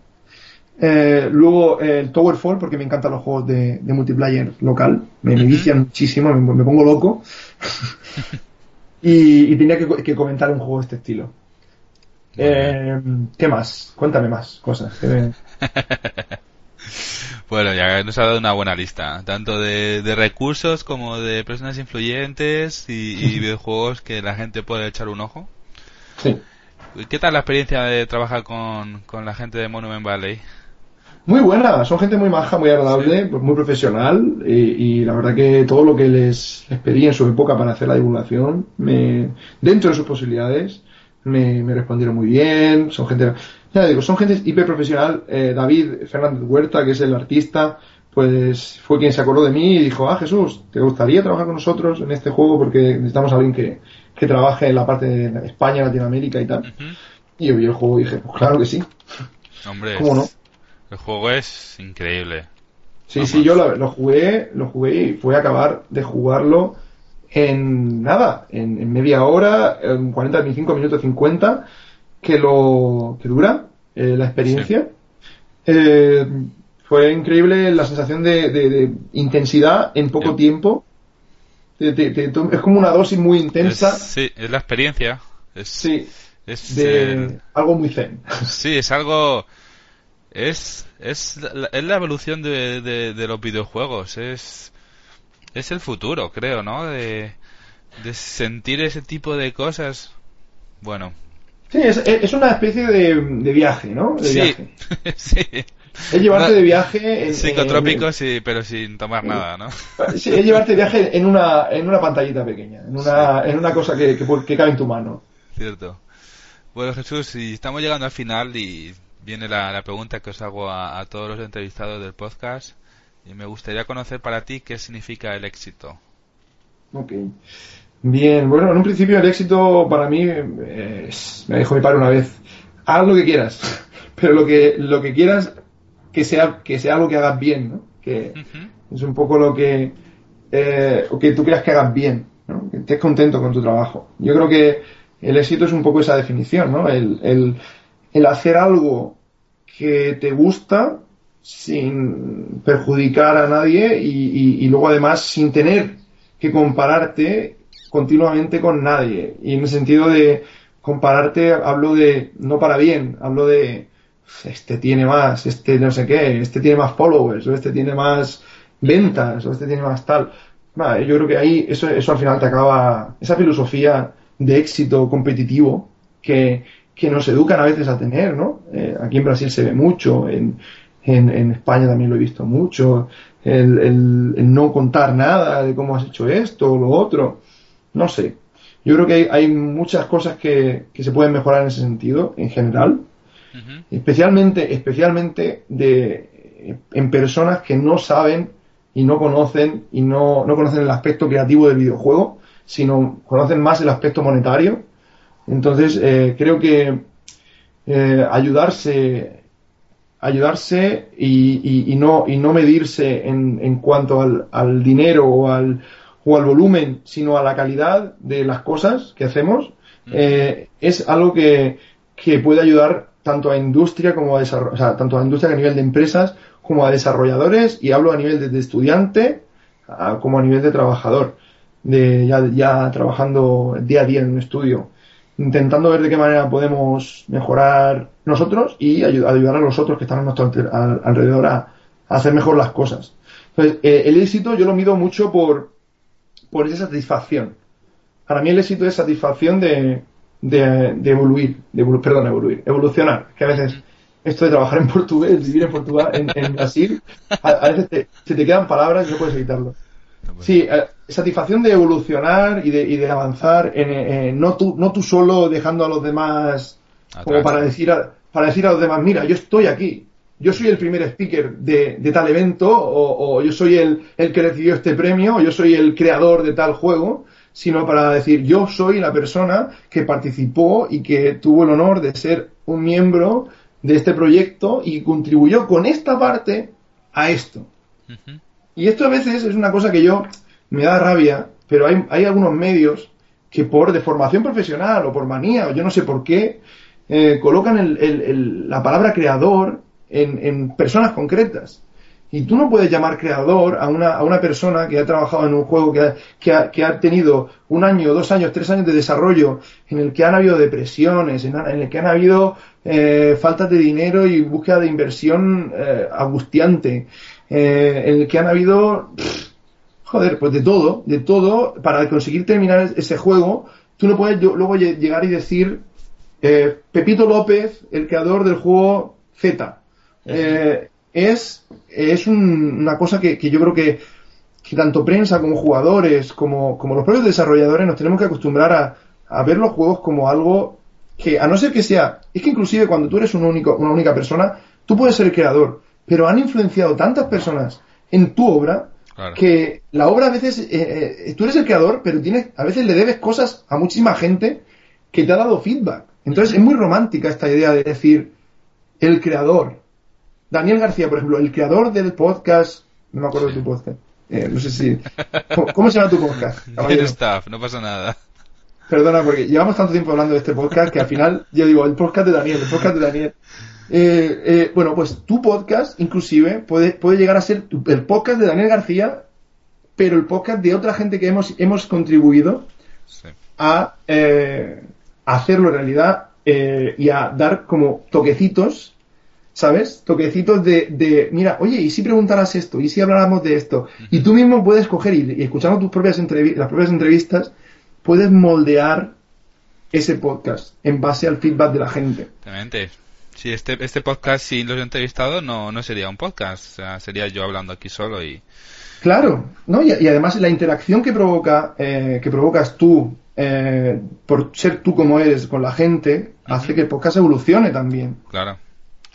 S2: Eh, luego el Towerfall, porque me encantan los juegos de, de multiplayer local, me, me vician muchísimo, me, me pongo loco. y, y, tenía que, que, comentar un juego de este estilo. Eh, ¿Qué más? Cuéntame más cosas.
S1: bueno, ya nos ha dado una buena lista, tanto de, de recursos como de personas influyentes y, y videojuegos que la gente puede echar un ojo.
S2: Sí.
S1: ¿Qué tal la experiencia de trabajar con, con la gente de Monument Valley?
S2: Muy buena, son gente muy maja, muy agradable, sí. muy profesional y, y, la verdad que todo lo que les, les pedí en su época para hacer la divulgación, me, dentro de sus posibilidades, me, me respondieron muy bien, son gente, ya digo, son gente hiper profesional, eh, David Fernández Huerta, que es el artista, pues fue quien se acordó de mí y dijo, ah Jesús, ¿te gustaría trabajar con nosotros en este juego? Porque necesitamos a alguien que, que trabaje en la parte de España, Latinoamérica y tal. Uh -huh. Y yo vi el juego y dije, pues claro que sí.
S1: Hombre,
S2: ¿cómo no?
S1: El juego es increíble.
S2: Sí, Vamos. sí, yo lo, lo, jugué, lo jugué y fue a acabar de jugarlo en nada, en, en media hora, en 40, 25 minutos, 50, que lo que dura eh, la experiencia. Sí. Eh, fue increíble la sensación de, de, de intensidad en poco sí. tiempo. Te, te, es como una dosis muy intensa.
S1: Es, sí, es la experiencia. Es,
S2: sí. Es de eh, algo muy zen.
S1: Sí, es algo es es la, es la evolución de, de, de, los videojuegos es es el futuro creo no de, de sentir ese tipo de cosas bueno
S2: sí es, es una especie de, de viaje no de
S1: sí
S2: viaje.
S1: sí
S2: es llevarte no, de viaje
S1: en, psicotrópico sí pero sin tomar nada no
S2: sí es llevarte de viaje en una en una pantallita pequeña en una sí. en una cosa que, que, que cabe en tu mano
S1: cierto bueno Jesús y estamos llegando al final y viene la, la pregunta que os hago a, a, todos los entrevistados del podcast y me gustaría conocer para ti qué significa el éxito.
S2: Ok. Bien, bueno, en un principio el éxito para mí es, me dijo mi padre una vez, haz lo que quieras, pero lo que, lo que quieras que sea, que sea algo que hagas bien, ¿no? Que uh -huh. es un poco lo que, eh, que tú creas que hagas bien, ¿no? Que estés contento con tu trabajo. Yo creo que el éxito es un poco esa definición, ¿no? El, el, el hacer algo que te gusta sin perjudicar a nadie y, y, y, luego además sin tener que compararte continuamente con nadie. Y en el sentido de compararte hablo de no para bien, hablo de este tiene más, este no sé qué, este tiene más followers, o este tiene más ventas, o este tiene más tal. Yo creo que ahí eso, eso al final te acaba, esa filosofía de éxito competitivo que, que nos educan a veces a tener, ¿no? Eh, aquí en Brasil se ve mucho, en, en, en, España también lo he visto mucho, el, el, no contar nada de cómo has hecho esto o lo otro, no sé. Yo creo que hay, hay muchas cosas que, que, se pueden mejorar en ese sentido, en general, uh -huh. especialmente, especialmente de, en personas que no saben y no conocen y no, no conocen el aspecto creativo del videojuego, sino conocen más el aspecto monetario. Entonces, eh, creo que eh, ayudarse ayudarse y, y, y, no, y no medirse en, en cuanto al, al, dinero o al, o al volumen, sino a la calidad de las cosas que hacemos, eh, es algo que, que, puede ayudar tanto a industria como a desarrollo, o sea, tanto a industria a nivel de empresas como a desarrolladores, y hablo a nivel de, de estudiante a, como a nivel de trabajador, de ya, ya trabajando día a día en un estudio intentando ver de qué manera podemos mejorar nosotros y ayudar a los otros que están a nuestro alrededor a, a hacer mejor las cosas. Entonces, eh, el éxito yo lo mido mucho por, por esa satisfacción. Para mí el éxito es satisfacción de, de, de evoluir, de evolu perdón, evoluir, evolucionar, que a veces esto de trabajar en portugués, vivir en Portugal, en, en Brasil, a, a, veces te, se te quedan palabras y no puedes evitarlo. Sí, eh, satisfacción de evolucionar y de, y de avanzar, en, no, tú, no tú solo dejando a los demás Atrás. como para decir, a, para decir a los demás, mira, yo estoy aquí, yo soy el primer speaker de, de tal evento, o, o, yo soy el, el que recibió este premio, o yo soy el creador de tal juego, sino para decir, yo soy la persona que participó y que tuvo el honor de ser un miembro de este proyecto y contribuyó con esta parte a esto. Uh -huh. Y esto a veces es una cosa que yo me da rabia, pero hay, hay algunos medios que por deformación profesional o por manía o yo no sé por qué, eh, colocan el, el, la palabra creador en, en, personas concretas. Y tú no puedes llamar creador a una, a una persona que ha trabajado en un juego que ha, que, ha, que ha, tenido un año, dos años, tres años de desarrollo, en el que han habido depresiones, en, el que han habido eh, faltas de dinero y búsqueda de inversión eh, angustiante, eh, en el que han habido, joder, pues de todo, de todo, para conseguir terminar ese juego, tú no puedes luego llegar y decir, eh, Pepito López, el creador del juego Z. Eh, es es un, una cosa que, que, yo creo que, que tanto prensa como jugadores, como, como, los propios desarrolladores, nos tenemos que acostumbrar a, a, ver los juegos como algo que, a no ser que sea, es que inclusive cuando tú eres un único, una única persona, tú puedes ser el creador, pero han influenciado tantas personas en tu obra claro. que la obra a veces, eh, eh, tú eres el creador, pero tienes, a veces le debes cosas a muchísima gente que te ha dado feedback. Entonces es muy romántica esta idea de decir el creador. Daniel García, por ejemplo, el creador del podcast, no me acuerdo de tu podcast. Eh, no sé si. ¿Cómo, ¿Cómo, se llama tu podcast?
S1: Bien staff, no pasa nada.
S2: Perdona, porque llevamos tanto tiempo hablando de este podcast que al final yo digo, el podcast de Daniel, el podcast de Daniel. Eh, eh, bueno, pues tu podcast, inclusive, puede, puede llegar a ser tu, el podcast de Daniel García, pero el podcast de otra gente que hemos, hemos contribuido sí. a, eh, a hacerlo realidad y a dar como toquecitos, ¿sabes? Toquecitos de, de, mira, oye, ¿y si preguntaras esto? ¿Y si habláramos de esto? Y tú mismo puedes coger y, y escuchando tus propias las propias entrevistas, puedes moldear ese podcast en base al feedback de la gente.
S1: Exactamente. Sí, este, este podcast sin los entrevistados no, no sería un podcast, o sea, sería yo hablando aquí solo y...
S2: Claro, ¿no? Y, y además la interacción que provoca, eh, que provocas tú eh, por ser tú como eres con la gente, uh -huh. hace que el podcast evolucione también.
S1: Claro.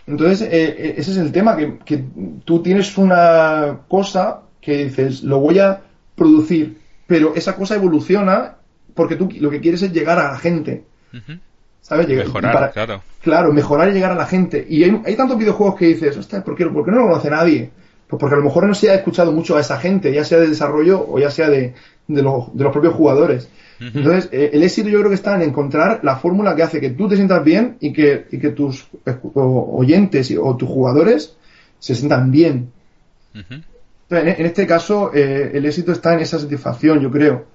S2: Entonces, eh, ese es el tema, que, que, tú tienes una cosa que dices, lo voy a producir, pero esa cosa evoluciona porque tú lo que quieres es llegar a la gente.
S1: Uh -huh.
S2: ¿Sabes? Llegar,
S1: mejorar, para, claro.
S2: Claro, mejorar y llegar a la gente. Y hay, hay tantos videojuegos que dices, ¿por qué, ¿por qué no lo conoce nadie? Pues porque a lo mejor no se ha escuchado mucho a esa gente, ya sea de desarrollo o ya sea de, de, lo, de los propios jugadores. Uh -huh. Entonces, eh, el éxito yo creo que está en encontrar la fórmula que hace que tú te sientas bien y que, y que tus oyentes o tus jugadores se sientan bien. Uh -huh. Entonces, en, en, este caso, eh, el éxito está en esa satisfacción, yo creo.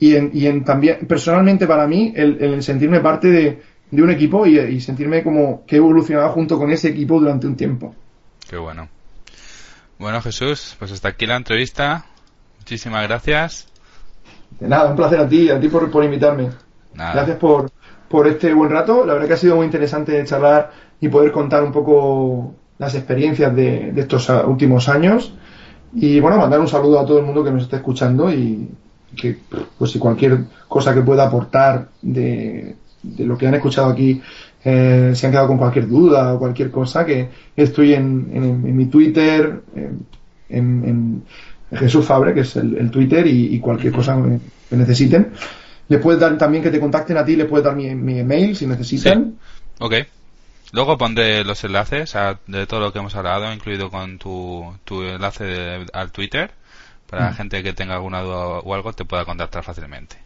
S2: Y en, y en también, personalmente para mí, el, el sentirme parte de, de un equipo y, y, sentirme como que he evolucionado junto con ese equipo durante un tiempo.
S1: Qué bueno. Bueno, Jesús, pues hasta aquí la entrevista. Muchísimas gracias.
S2: De nada, un placer a ti, a ti por, por invitarme. Nada. Gracias por, por este buen rato. La verdad que ha sido muy interesante charlar y poder contar un poco las experiencias de, de estos últimos años. Y bueno, mandar un saludo a todo el mundo que nos esté escuchando y que, pues si cualquier cosa que pueda aportar de, de lo que han escuchado aquí eh, se han quedado con cualquier duda o cualquier cosa, que estoy en, en, en mi Twitter, en, en, Jesús Fabre, que es el, el Twitter, y, y, cualquier cosa que necesiten. Le puedes dar también que te contacten a ti, le puedes dar mi, mi email si necesitan.
S1: Sí. Ok. Luego pondré los enlaces a, de todo lo que hemos hablado, incluido con tu, tu enlace de, al Twitter, para mm. la gente que tenga alguna duda o algo te pueda contactar fácilmente.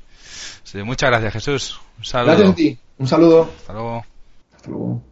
S1: Sí, muchas gracias, Jesús. Un saludo.
S2: Gracias a ti. Un saludo.
S1: Hasta luego.
S2: Hasta luego.